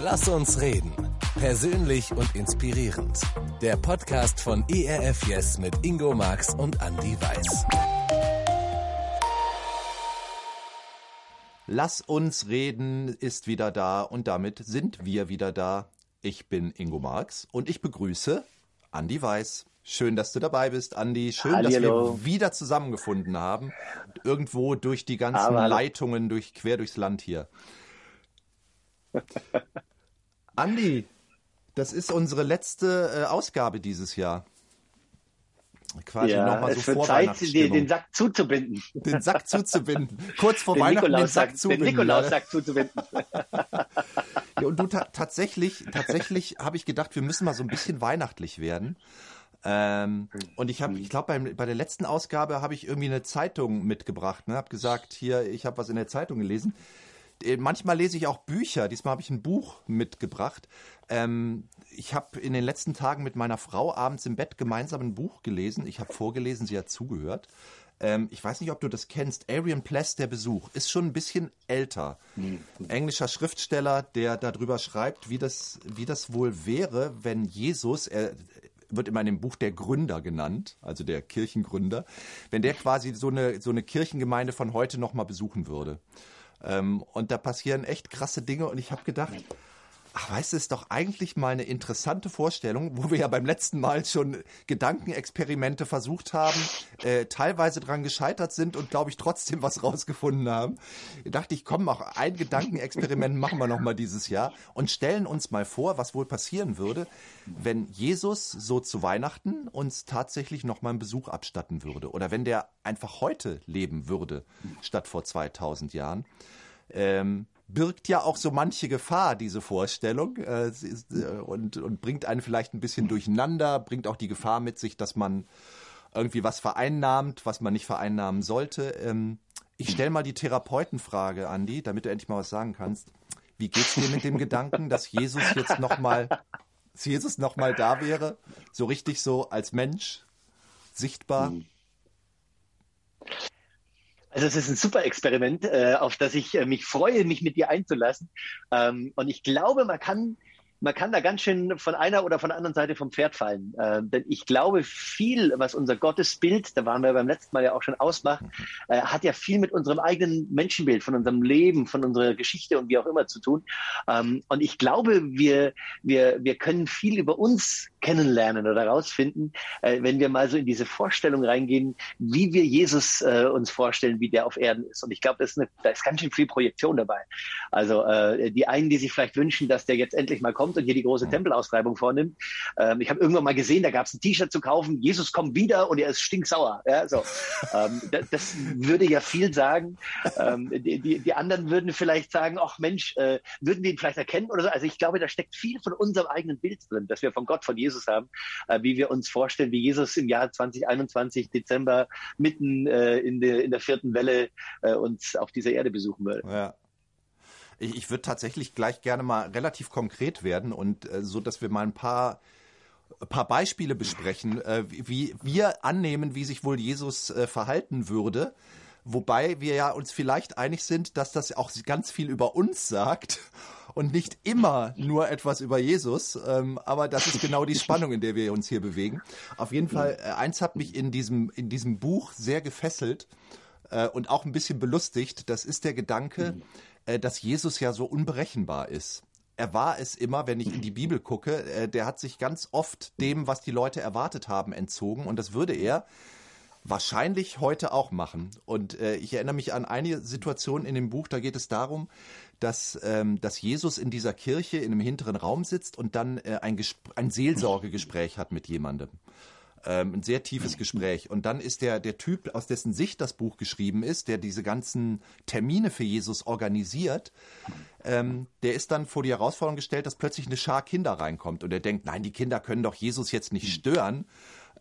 Lass uns reden. Persönlich und inspirierend. Der Podcast von ERF Yes mit Ingo Marx und Andy Weiß. Lass uns reden ist wieder da und damit sind wir wieder da. Ich bin Ingo Marx und ich begrüße Andy Weiß. Schön, dass du dabei bist, Andi. Schön, Hallihallo. dass wir wieder zusammengefunden haben. Irgendwo durch die ganzen hallo. Leitungen, durch quer durchs Land hier. Andi, das ist unsere letzte äh, Ausgabe dieses Jahr. Quasi Ja, nochmal es so wird Zeit, den, den Sack zuzubinden. den Sack zuzubinden. Kurz vor Den Weihnachten den Nikolaussack, Sack den zubinden. Nikolaussack zuzubinden. Ja, und du ta tatsächlich, tatsächlich habe ich gedacht, wir müssen mal so ein bisschen weihnachtlich werden. Ähm, und ich habe, ich glaube, bei der letzten Ausgabe habe ich irgendwie eine Zeitung mitgebracht. Ne, habe gesagt, hier, ich habe was in der Zeitung gelesen. Äh, Manchmal lese ich auch Bücher. Diesmal habe ich ein Buch mitgebracht. Ähm, ich habe in den letzten Tagen mit meiner Frau abends im Bett gemeinsam ein Buch gelesen. Ich habe vorgelesen, sie hat zugehört. Ähm, ich weiß nicht, ob du das kennst. Arian Pless, der Besuch, ist schon ein bisschen älter. Englischer Schriftsteller, der darüber schreibt, wie das, wie das wohl wäre, wenn Jesus, er wird immer in dem Buch der Gründer genannt, also der Kirchengründer, wenn der quasi so eine, so eine Kirchengemeinde von heute nochmal besuchen würde. Ähm, und da passieren echt krasse Dinge und ich habe gedacht, ach, weißt du, ist doch eigentlich mal eine interessante Vorstellung, wo wir ja beim letzten Mal schon Gedankenexperimente versucht haben, äh, teilweise dran gescheitert sind und glaube ich trotzdem was rausgefunden haben. Da dachte ich, komm, auch ein Gedankenexperiment machen wir noch mal dieses Jahr und stellen uns mal vor, was wohl passieren würde, wenn Jesus so zu Weihnachten uns tatsächlich noch mal einen Besuch abstatten würde oder wenn der einfach heute leben würde statt vor 2000 Jahren ähm, birgt ja auch so manche Gefahr, diese Vorstellung, äh, äh, und, und bringt einen vielleicht ein bisschen durcheinander, bringt auch die Gefahr mit sich, dass man irgendwie was vereinnahmt, was man nicht vereinnahmen sollte. Ähm, ich stelle mal die Therapeutenfrage, Andi, damit du endlich mal was sagen kannst. Wie geht's dir mit dem Gedanken, dass Jesus jetzt nochmal, dass Jesus noch mal da wäre, so richtig so als Mensch, sichtbar? Also es ist ein super Experiment, äh, auf das ich äh, mich freue, mich mit dir einzulassen. Ähm, und ich glaube, man kann, man kann da ganz schön von einer oder von der anderen Seite vom Pferd fallen. Ähm, denn ich glaube, viel, was unser Gottesbild, da waren wir beim letzten Mal ja auch schon ausmacht, äh, hat ja viel mit unserem eigenen Menschenbild, von unserem Leben, von unserer Geschichte und wie auch immer zu tun. Ähm, und ich glaube, wir, wir, wir können viel über uns kennenlernen oder herausfinden, äh, wenn wir mal so in diese Vorstellung reingehen, wie wir Jesus äh, uns vorstellen, wie der auf Erden ist. Und ich glaube, da ist ganz schön viel Projektion dabei. Also äh, die einen, die sich vielleicht wünschen, dass der jetzt endlich mal kommt und hier die große Tempelausschreibung vornimmt. Ähm, ich habe irgendwann mal gesehen, da gab es ein T-Shirt zu kaufen, Jesus kommt wieder und er ist stinksauer. Ja, so. ähm, das, das würde ja viel sagen. Ähm, die, die, die anderen würden vielleicht sagen, ach Mensch, äh, würden wir ihn vielleicht erkennen oder so. Also ich glaube, da steckt viel von unserem eigenen Bild drin, dass wir von Gott, von Jesus haben, äh, wie wir uns vorstellen, wie Jesus im Jahr 2021, Dezember, mitten äh, in, der, in der vierten Welle äh, uns auf dieser Erde besuchen würde. Ja. Ich, ich würde tatsächlich gleich gerne mal relativ konkret werden und äh, so, dass wir mal ein paar ein paar Beispiele besprechen, äh, wie wir annehmen, wie sich wohl Jesus äh, verhalten würde. Wobei wir ja uns vielleicht einig sind, dass das auch ganz viel über uns sagt und nicht immer nur etwas über Jesus. Ähm, aber das ist genau die Spannung, in der wir uns hier bewegen. Auf jeden Fall, äh, eins hat mich in diesem, in diesem Buch sehr gefesselt äh, und auch ein bisschen belustigt. Das ist der Gedanke, äh, dass Jesus ja so unberechenbar ist. Er war es immer, wenn ich in die Bibel gucke, äh, der hat sich ganz oft dem, was die Leute erwartet haben, entzogen. Und das würde er wahrscheinlich heute auch machen. Und äh, ich erinnere mich an eine Situation in dem Buch, da geht es darum, dass, ähm, dass Jesus in dieser Kirche in einem hinteren Raum sitzt und dann äh, ein, Gespr ein Seelsorgegespräch hat mit jemandem. Ähm, ein sehr tiefes Gespräch. Und dann ist der, der Typ, aus dessen Sicht das Buch geschrieben ist, der diese ganzen Termine für Jesus organisiert, ähm, der ist dann vor die Herausforderung gestellt, dass plötzlich eine Schar Kinder reinkommt. Und er denkt, nein, die Kinder können doch Jesus jetzt nicht stören.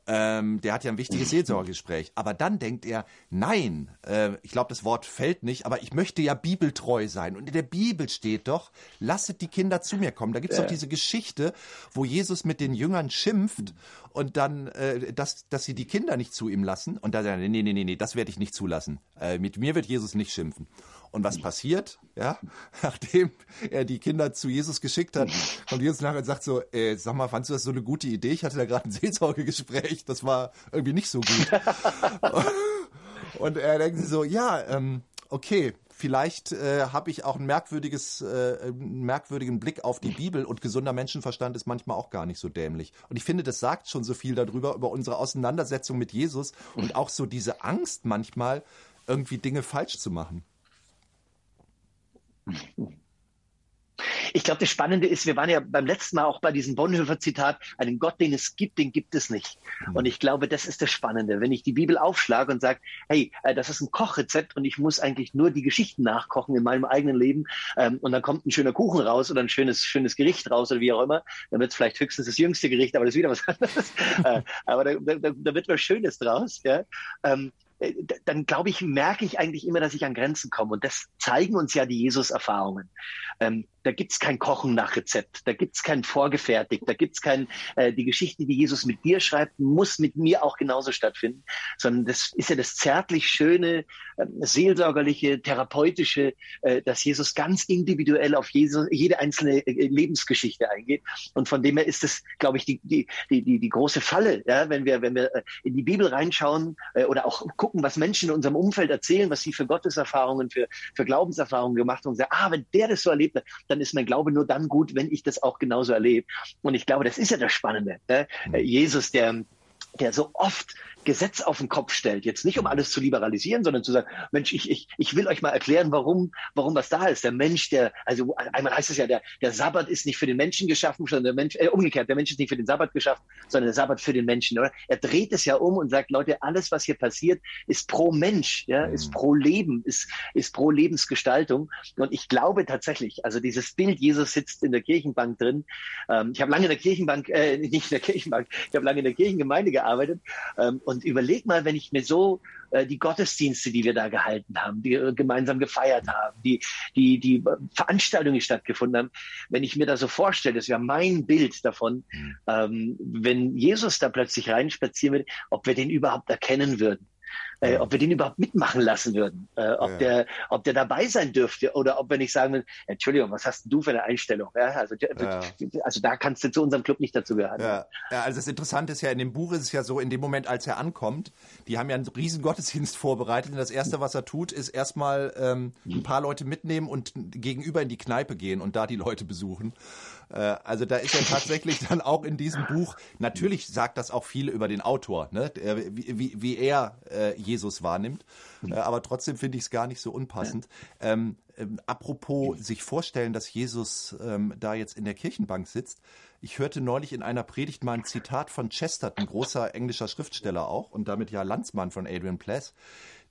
Ähm, der hat ja ein wichtiges Seelsorgegespräch. Aber dann denkt er, nein, äh, ich glaube, das Wort fällt nicht, aber ich möchte ja bibeltreu sein. Und in der Bibel steht doch, lasset die Kinder zu mir kommen. Da gibt's doch diese Geschichte, wo Jesus mit den Jüngern schimpft und dann, äh, dass, dass sie die Kinder nicht zu ihm lassen. Und da sagt er, nee, nee, nee, nee, das werde ich nicht zulassen. Äh, mit mir wird Jesus nicht schimpfen. Und was passiert? Ja, nachdem er die Kinder zu Jesus geschickt hat, kommt Jesus nachher und sagt so, äh, sag mal, fandst du das so eine gute Idee? Ich hatte da gerade ein Seelsorgegespräch, das war irgendwie nicht so gut. und er denkt sich so, ja, ähm, okay, vielleicht äh, habe ich auch ein merkwürdiges, äh, einen merkwürdigen Blick auf die Bibel und gesunder Menschenverstand ist manchmal auch gar nicht so dämlich. Und ich finde, das sagt schon so viel darüber, über unsere Auseinandersetzung mit Jesus und auch so diese Angst manchmal, irgendwie Dinge falsch zu machen. Ich glaube, das Spannende ist, wir waren ja beim letzten Mal auch bei diesem Bonhoeffer-Zitat, einen Gott, den es gibt, den gibt es nicht. Mhm. Und ich glaube, das ist das Spannende. Wenn ich die Bibel aufschlage und sage, hey, äh, das ist ein Kochrezept und ich muss eigentlich nur die Geschichten nachkochen in meinem eigenen Leben ähm, und dann kommt ein schöner Kuchen raus oder ein schönes, schönes Gericht raus oder wie auch immer, dann wird es vielleicht höchstens das jüngste Gericht, aber das ist wieder was anderes. Äh, aber da, da, da, wird was Schönes draus. Ja? Ähm, äh, dann glaube ich, merke ich eigentlich immer, dass ich an Grenzen komme. Und das zeigen uns ja die Jesus-Erfahrungen. Ähm, da gibt's kein Kochen nach Rezept, da gibt's kein vorgefertigt, da gibt's kein, äh, die Geschichte, die Jesus mit dir schreibt, muss mit mir auch genauso stattfinden, sondern das ist ja das zärtlich schöne, äh, seelsorgerliche, therapeutische, äh, dass Jesus ganz individuell auf Jesus, jede einzelne äh, Lebensgeschichte eingeht. Und von dem her ist das, glaube ich, die, die, die, die, die große Falle, ja, wenn wir, wenn wir äh, in die Bibel reinschauen äh, oder auch gucken, was Menschen in unserem Umfeld erzählen, was sie für Gotteserfahrungen, für, für Glaubenserfahrungen gemacht haben und sagen, ah, wenn der das so erlebt hat, dann ist mein Glaube nur dann gut, wenn ich das auch genauso erlebe. Und ich glaube, das ist ja das Spannende. Ne? Mhm. Jesus, der der so oft Gesetz auf den Kopf stellt. Jetzt nicht, um alles zu liberalisieren, sondern zu sagen, Mensch, ich, ich, ich will euch mal erklären, warum, warum was da ist. Der Mensch, der, also einmal heißt es ja, der, der Sabbat ist nicht für den Menschen geschaffen, sondern der Mensch, äh, umgekehrt, der Mensch ist nicht für den Sabbat geschaffen, sondern der Sabbat für den Menschen, oder? Er dreht es ja um und sagt, Leute, alles, was hier passiert, ist pro Mensch, ja, ist mhm. pro Leben, ist, ist pro Lebensgestaltung. Und ich glaube tatsächlich, also dieses Bild, Jesus sitzt in der Kirchenbank drin. Ähm, ich habe lange in der Kirchenbank, äh, nicht in der Kirchenbank, ich habe lange in der Kirchengemeinde gearbeitet ähm, und überleg mal, wenn ich mir so äh, die Gottesdienste, die wir da gehalten haben, die äh, gemeinsam gefeiert haben, die, die, die Veranstaltungen, die stattgefunden haben, wenn ich mir da so vorstelle, das wäre mein Bild davon, mhm. ähm, wenn Jesus da plötzlich reinspazieren würde, ob wir den überhaupt erkennen würden äh, ob wir den überhaupt mitmachen lassen würden, äh, ob ja. der, ob der dabei sein dürfte oder ob wir nicht sagen, Entschuldigung, was hast du für eine Einstellung? Ja, also, ja. also da kannst du zu unserem Club nicht dazu gehören. Ja. ja, also das Interessante ist ja, in dem Buch ist es ja so, in dem Moment, als er ankommt, die haben ja einen riesen Gottesdienst vorbereitet und das Erste, was er tut, ist erstmal ähm, ein paar Leute mitnehmen und gegenüber in die Kneipe gehen und da die Leute besuchen. Äh, also da ist ja tatsächlich dann auch in diesem Buch, natürlich sagt das auch viel über den Autor, ne? wie, wie, wie er äh, Jesus wahrnimmt, äh, aber trotzdem finde ich es gar nicht so unpassend. Ähm, ähm, apropos sich vorstellen, dass Jesus ähm, da jetzt in der Kirchenbank sitzt. Ich hörte neulich in einer Predigt mal ein Zitat von Chesterton, großer englischer Schriftsteller auch und damit ja Landsmann von Adrian Pless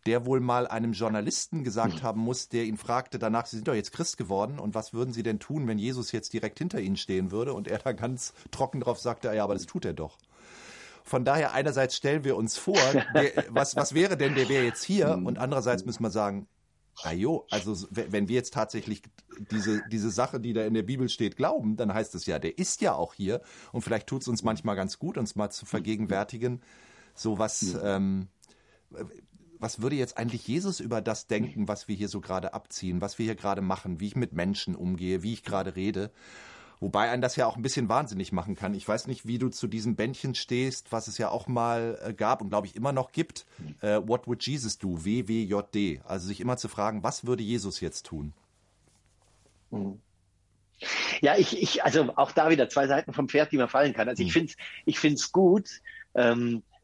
der wohl mal einem Journalisten gesagt haben muss, der ihn fragte danach, Sie sind doch jetzt Christ geworden und was würden Sie denn tun, wenn Jesus jetzt direkt hinter Ihnen stehen würde? Und er da ganz trocken drauf sagte, ja, aber das tut er doch. Von daher einerseits stellen wir uns vor, der, was, was wäre denn, der wäre jetzt hier? Und andererseits müssen wir sagen, Ajo, also wenn wir jetzt tatsächlich diese, diese Sache, die da in der Bibel steht, glauben, dann heißt es ja, der ist ja auch hier. Und vielleicht tut es uns manchmal ganz gut, uns mal zu vergegenwärtigen, so was, ähm, was würde jetzt eigentlich Jesus über das denken, was wir hier so gerade abziehen, was wir hier gerade machen, wie ich mit Menschen umgehe, wie ich gerade rede? Wobei einen das ja auch ein bisschen wahnsinnig machen kann. Ich weiß nicht, wie du zu diesem Bändchen stehst, was es ja auch mal äh, gab und glaube ich immer noch gibt. Äh, What would Jesus do? WWJD. Also sich immer zu fragen, was würde Jesus jetzt tun? Mhm. Ja, ich, ich, also auch da wieder zwei Seiten vom Pferd, die man fallen kann. Also ich mhm. finde es ich find's gut, ähm, äh,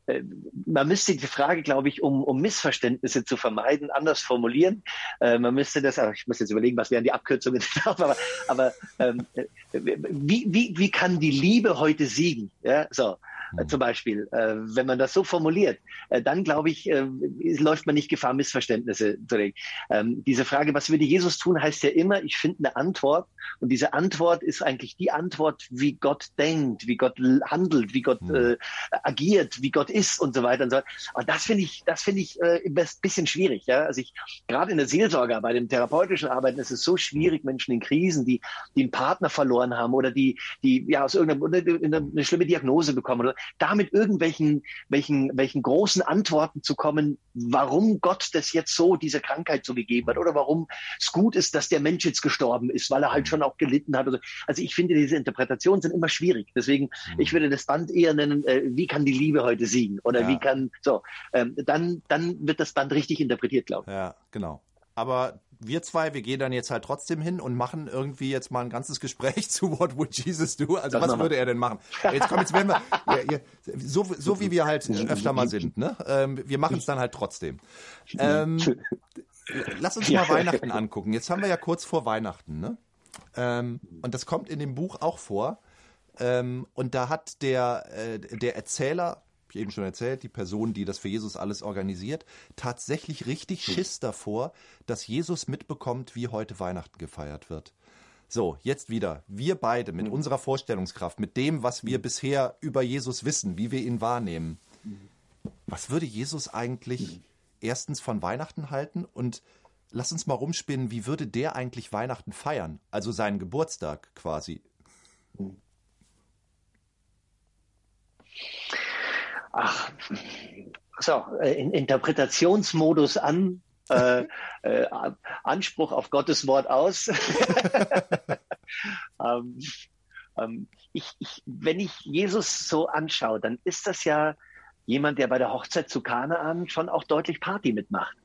man müsste die Frage, glaube ich, um, um Missverständnisse zu vermeiden, anders formulieren. Äh, man müsste das, ich muss jetzt überlegen, was wären die Abkürzungen, aber, aber ähm, wie, wie, wie kann die Liebe heute siegen? Ja, so. Äh, zum Beispiel. Äh, wenn man das so formuliert, äh, dann glaube ich, läuft man nicht Gefahr, Missverständnisse zu regen. Ähm, diese Frage, was würde Jesus tun, heißt ja immer, ich finde eine Antwort. Und diese Antwort ist eigentlich die Antwort, wie Gott denkt, wie Gott handelt, wie Gott mhm. agiert, wie Gott ist und so weiter und so weiter. Und das finde ich, das finde ich äh, ein bisschen schwierig. Ja? Also ich, gerade in der Seelsorge, bei dem therapeutischen Arbeiten ist es so schwierig, Menschen in Krisen, die, die einen Partner verloren haben oder die, die ja aus irgendeiner eine, eine schlimme Diagnose bekommen oder da mit irgendwelchen welchen, welchen großen Antworten zu kommen, warum Gott das jetzt so, diese Krankheit so gegeben hat oder warum es gut ist, dass der Mensch jetzt gestorben ist, weil er halt schon auch gelitten hat. Also ich finde, diese Interpretationen sind immer schwierig. Deswegen, mhm. ich würde das Band eher nennen, äh, wie kann die Liebe heute siegen? Oder ja. wie kann, so, ähm, dann, dann wird das Band richtig interpretiert, glaube ich. Ja, genau. Aber wir zwei, wir gehen dann jetzt halt trotzdem hin und machen irgendwie jetzt mal ein ganzes Gespräch zu What would Jesus do? Also das was würde er denn machen? Jetzt komm, jetzt werden wir, ja, ja, so, so wie wir halt öfter mal sind, ne? Ähm, wir machen es dann halt trotzdem. Ähm, lass uns mal Weihnachten angucken. Jetzt haben wir ja kurz vor Weihnachten, ne? Ähm, und das kommt in dem Buch auch vor. Ähm, und da hat der, äh, der Erzähler, ich eben schon erzählt, die Person, die das für Jesus alles organisiert, tatsächlich richtig. Schiss davor, dass Jesus mitbekommt, wie heute Weihnachten gefeiert wird. So, jetzt wieder. Wir beide mit hm. unserer Vorstellungskraft, mit dem, was wir hm. bisher über Jesus wissen, wie wir ihn wahrnehmen. Was würde Jesus eigentlich erstens von Weihnachten halten und lass uns mal rumspinnen, wie würde der eigentlich Weihnachten feiern? Also seinen Geburtstag quasi. Ach, so, äh, in Interpretationsmodus an, äh, äh, Anspruch auf Gottes Wort aus. ähm, ähm, ich, ich, wenn ich Jesus so anschaue, dann ist das ja jemand, der bei der Hochzeit zu Kanaan schon auch deutlich Party mitmacht.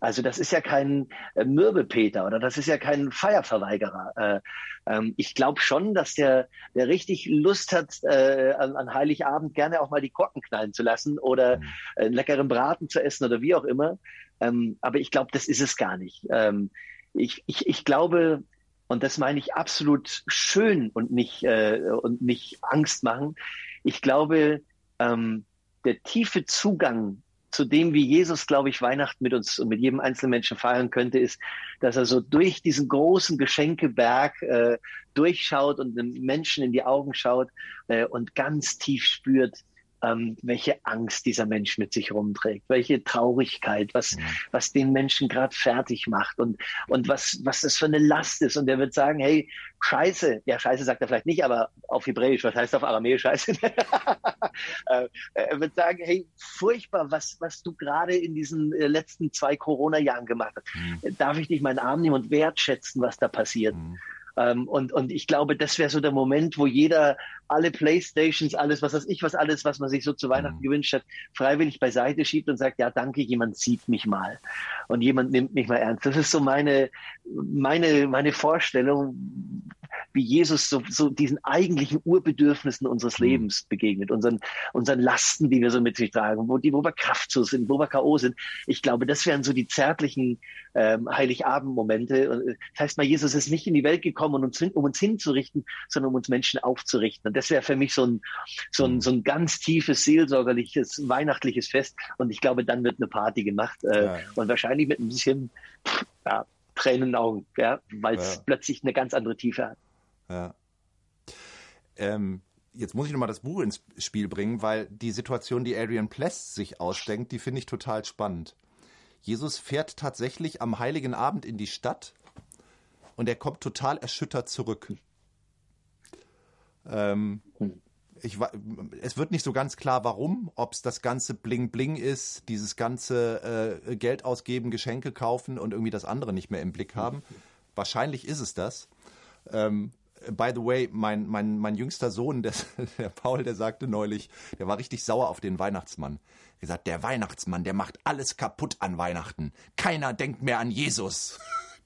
Also das ist ja kein äh, Mürbepeter oder das ist ja kein Feierverweigerer. Äh, ähm, ich glaube schon, dass der, der richtig Lust hat, äh, an, an Heiligabend gerne auch mal die Korken knallen zu lassen oder mhm. einen leckeren Braten zu essen oder wie auch immer. Ähm, aber ich glaube, das ist es gar nicht. Ähm, ich, ich, ich glaube, und das meine ich absolut schön und nicht, äh, und nicht Angst machen. Ich glaube, ähm, der tiefe Zugang zu dem, wie Jesus, glaube ich, Weihnachten mit uns und mit jedem einzelnen Menschen feiern könnte, ist, dass er so durch diesen großen Geschenkeberg äh, durchschaut und den Menschen in die Augen schaut äh, und ganz tief spürt, ähm, welche Angst dieser Mensch mit sich rumträgt, welche Traurigkeit, was, mhm. was den Menschen gerade fertig macht und, und was, was das für eine Last ist. Und er wird sagen, hey, Scheiße, ja, Scheiße sagt er vielleicht nicht, aber auf Hebräisch, was heißt auf Aramäisch Scheiße? Äh, er wird sagen, hey, furchtbar, was, was du gerade in diesen äh, letzten zwei Corona-Jahren gemacht hast. Mhm. Darf ich dich meinen Arm nehmen und wertschätzen, was da passiert? Mhm. Ähm, und, und ich glaube, das wäre so der Moment, wo jeder alle Playstations, alles, was weiß ich, was alles, was man sich so zu Weihnachten mhm. gewünscht hat, freiwillig beiseite schiebt und sagt, ja, danke, jemand sieht mich mal. Und jemand nimmt mich mal ernst. Das ist so meine, meine, meine Vorstellung, wie Jesus so, so diesen eigentlichen Urbedürfnissen unseres mhm. Lebens begegnet, unseren, unseren Lasten, die wir so mit sich tragen, wo, die, wo wir kraftlos sind, wo wir K.O. sind. Ich glaube, das wären so die zärtlichen ähm, Heiligabend-Momente. Äh, das heißt mal, Jesus ist nicht in die Welt gekommen, um uns, um uns hinzurichten, sondern um uns Menschen aufzurichten. Das wäre für mich so ein, so ein, mhm. so ein ganz tiefes, seelsorgerliches, weihnachtliches Fest. Und ich glaube, dann wird eine Party gemacht. Äh, ja. Und wahrscheinlich mit ein bisschen ja, Tränen in den Augen, ja, weil es ja. plötzlich eine ganz andere Tiefe hat. Ja. Ähm, jetzt muss ich nochmal das Buch ins Spiel bringen, weil die Situation, die Adrian Pless sich ausdenkt, die finde ich total spannend. Jesus fährt tatsächlich am heiligen Abend in die Stadt und er kommt total erschüttert zurück. Ähm, ich, es wird nicht so ganz klar, warum, ob es das ganze Bling Bling ist, dieses ganze äh, Geld ausgeben, Geschenke kaufen und irgendwie das andere nicht mehr im Blick haben. Wahrscheinlich ist es das. Ähm, by the way, mein, mein, mein jüngster Sohn, der, der Paul, der sagte neulich, der war richtig sauer auf den Weihnachtsmann. Er gesagt, der Weihnachtsmann, der macht alles kaputt an Weihnachten. Keiner denkt mehr an Jesus.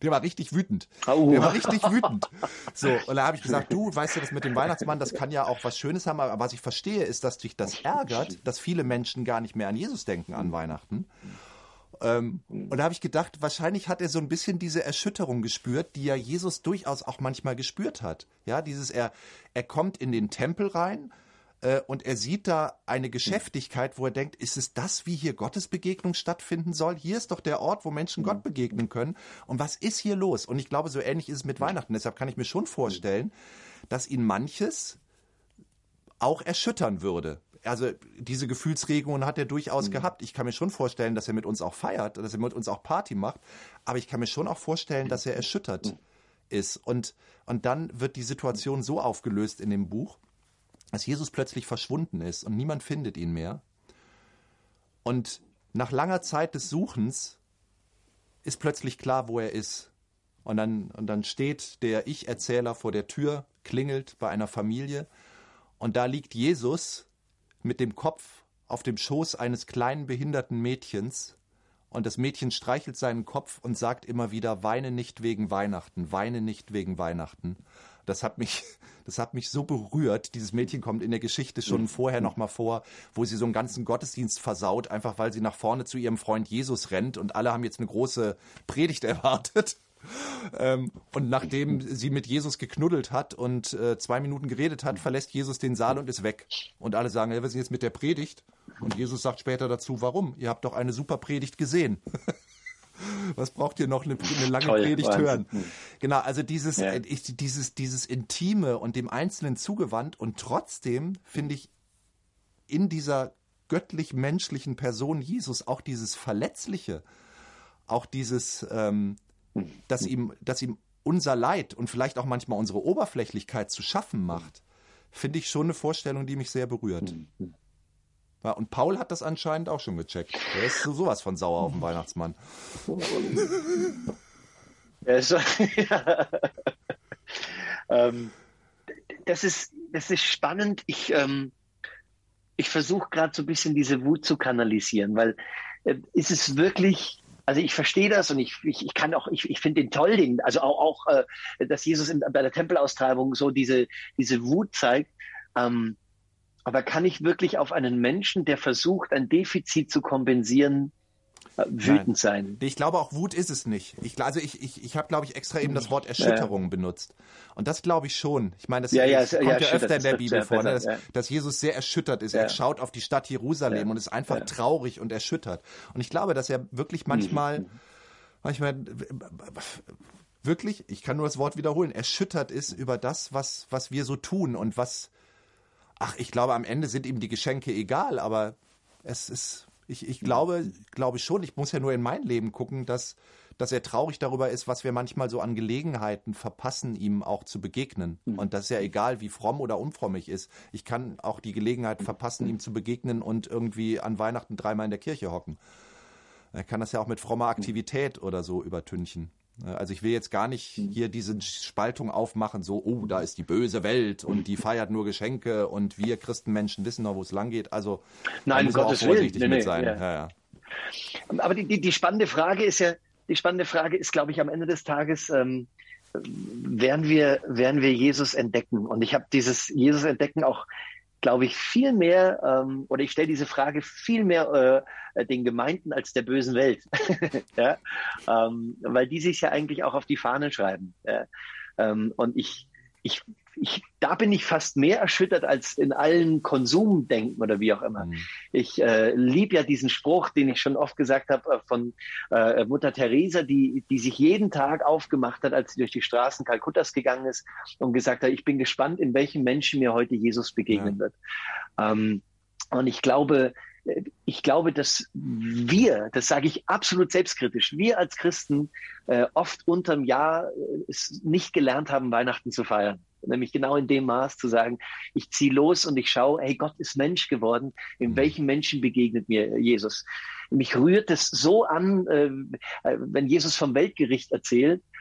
Der war richtig wütend. Oh. Der war richtig wütend. So, und da habe ich gesagt, du, weißt du, das mit dem Weihnachtsmann, das kann ja auch was Schönes haben, aber was ich verstehe, ist, dass dich das ärgert, dass viele Menschen gar nicht mehr an Jesus denken an Weihnachten. Ähm, und da habe ich gedacht, wahrscheinlich hat er so ein bisschen diese Erschütterung gespürt, die ja Jesus durchaus auch manchmal gespürt hat. Ja, dieses er, er kommt in den Tempel rein und er sieht da eine Geschäftigkeit, wo er denkt, ist es das, wie hier Gottesbegegnung stattfinden soll? Hier ist doch der Ort, wo Menschen Gott begegnen können. Und was ist hier los? Und ich glaube, so ähnlich ist es mit Weihnachten. Deshalb kann ich mir schon vorstellen, dass ihn manches auch erschüttern würde also diese Gefühlsregungen hat er durchaus mhm. gehabt. Ich kann mir schon vorstellen, dass er mit uns auch feiert, dass er mit uns auch Party macht, aber ich kann mir schon auch vorstellen, dass er erschüttert mhm. ist. Und, und dann wird die Situation so aufgelöst in dem Buch, dass Jesus plötzlich verschwunden ist und niemand findet ihn mehr. Und nach langer Zeit des Suchens ist plötzlich klar, wo er ist. Und dann, und dann steht der Ich-Erzähler vor der Tür, klingelt bei einer Familie und da liegt Jesus mit dem Kopf auf dem Schoß eines kleinen behinderten Mädchens und das Mädchen streichelt seinen Kopf und sagt immer wieder, weine nicht wegen Weihnachten, weine nicht wegen Weihnachten. Das hat mich, das hat mich so berührt. Dieses Mädchen kommt in der Geschichte schon vorher nochmal vor, wo sie so einen ganzen Gottesdienst versaut, einfach weil sie nach vorne zu ihrem Freund Jesus rennt und alle haben jetzt eine große Predigt erwartet. Ähm, und nachdem sie mit Jesus geknuddelt hat und äh, zwei Minuten geredet hat, verlässt Jesus den Saal und ist weg. Und alle sagen, ja, wir sind jetzt mit der Predigt. Und Jesus sagt später dazu, warum? Ihr habt doch eine super Predigt gesehen. Was braucht ihr noch eine, eine lange Toll, Predigt Wahnsinn. hören? Genau, also dieses, ja. äh, dieses, dieses Intime und dem Einzelnen zugewandt und trotzdem finde ich in dieser göttlich-menschlichen Person Jesus auch dieses Verletzliche, auch dieses, ähm, dass ihm, dass ihm unser Leid und vielleicht auch manchmal unsere Oberflächlichkeit zu schaffen macht, finde ich schon eine Vorstellung, die mich sehr berührt. Ja, und Paul hat das anscheinend auch schon gecheckt. Er ist so sowas von sauer auf den Weihnachtsmann. Ja, so, ja. ähm, das, ist, das ist spannend. Ich, ähm, ich versuche gerade so ein bisschen diese Wut zu kanalisieren, weil äh, ist es wirklich also ich verstehe das und ich, ich, ich kann auch, ich, ich finde den toll, den, also auch, auch äh, dass Jesus in, bei der Tempelaustreibung so diese, diese Wut zeigt. Ähm, aber kann ich wirklich auf einen Menschen, der versucht, ein Defizit zu kompensieren, äh, wütend Nein. sein. Ich glaube, auch Wut ist es nicht. Ich, also ich, ich, ich habe, glaube ich, extra eben das Wort Erschütterung ja. benutzt. Und das glaube ich schon. Ich meine, das, ja, ja, das kommt ja, öfter in der Bibel vor, ne? dass, dass, Jesus sehr erschüttert ist. Er schaut auf die Stadt Jerusalem und ist einfach traurig und erschüttert. Und ich glaube, dass er wirklich manchmal, mhm. manchmal wirklich, ich kann nur das Wort wiederholen, erschüttert ist über das, was, was wir so tun und was, ach, ich glaube, am Ende sind ihm die Geschenke egal, aber es ist ich, ich glaube, glaube schon, ich muss ja nur in mein Leben gucken, dass, dass er traurig darüber ist, was wir manchmal so an Gelegenheiten verpassen, ihm auch zu begegnen. Mhm. Und das ist ja egal, wie fromm oder unfromm ich ist. Ich kann auch die Gelegenheit verpassen, ihm zu begegnen und irgendwie an Weihnachten dreimal in der Kirche hocken. Er kann das ja auch mit frommer Aktivität oder so übertünchen. Also ich will jetzt gar nicht hm. hier diese Spaltung aufmachen, so, oh, da ist die böse Welt und die feiert nur Geschenke und wir Christenmenschen wissen noch, wo es lang geht. Also Nein, um Gottes vorsichtig Willen. Nee, mit sein. Ja. Ja, ja. Aber die, die, die, spannende Frage ist ja, die spannende Frage ist, glaube ich, am Ende des Tages, ähm, werden wir, werden wir Jesus entdecken? Und ich habe dieses Jesus entdecken auch glaube ich, viel mehr, ähm, oder ich stelle diese Frage viel mehr äh, den Gemeinden als der bösen Welt. ja? ähm, weil die sich ja eigentlich auch auf die Fahnen schreiben. Ja? Ähm, und ich, ich ich, da bin ich fast mehr erschüttert als in allen Konsumdenken oder wie auch immer. Mhm. Ich äh, liebe ja diesen Spruch, den ich schon oft gesagt habe äh, von äh, Mutter Teresa, die, die sich jeden Tag aufgemacht hat, als sie durch die Straßen Kalkuttas gegangen ist und gesagt hat, ich bin gespannt, in welchem Menschen mir heute Jesus begegnen ja. wird. Ähm, und ich glaube, ich glaube, dass wir, das sage ich absolut selbstkritisch, wir als Christen äh, oft unterm Jahr äh, es nicht gelernt haben, Weihnachten zu feiern. Nämlich genau in dem Maß zu sagen, ich ziehe los und ich schaue, hey, Gott ist Mensch geworden. In mhm. welchen Menschen begegnet mir Jesus? Mich rührt es so an, äh, wenn Jesus vom Weltgericht erzählt, äh,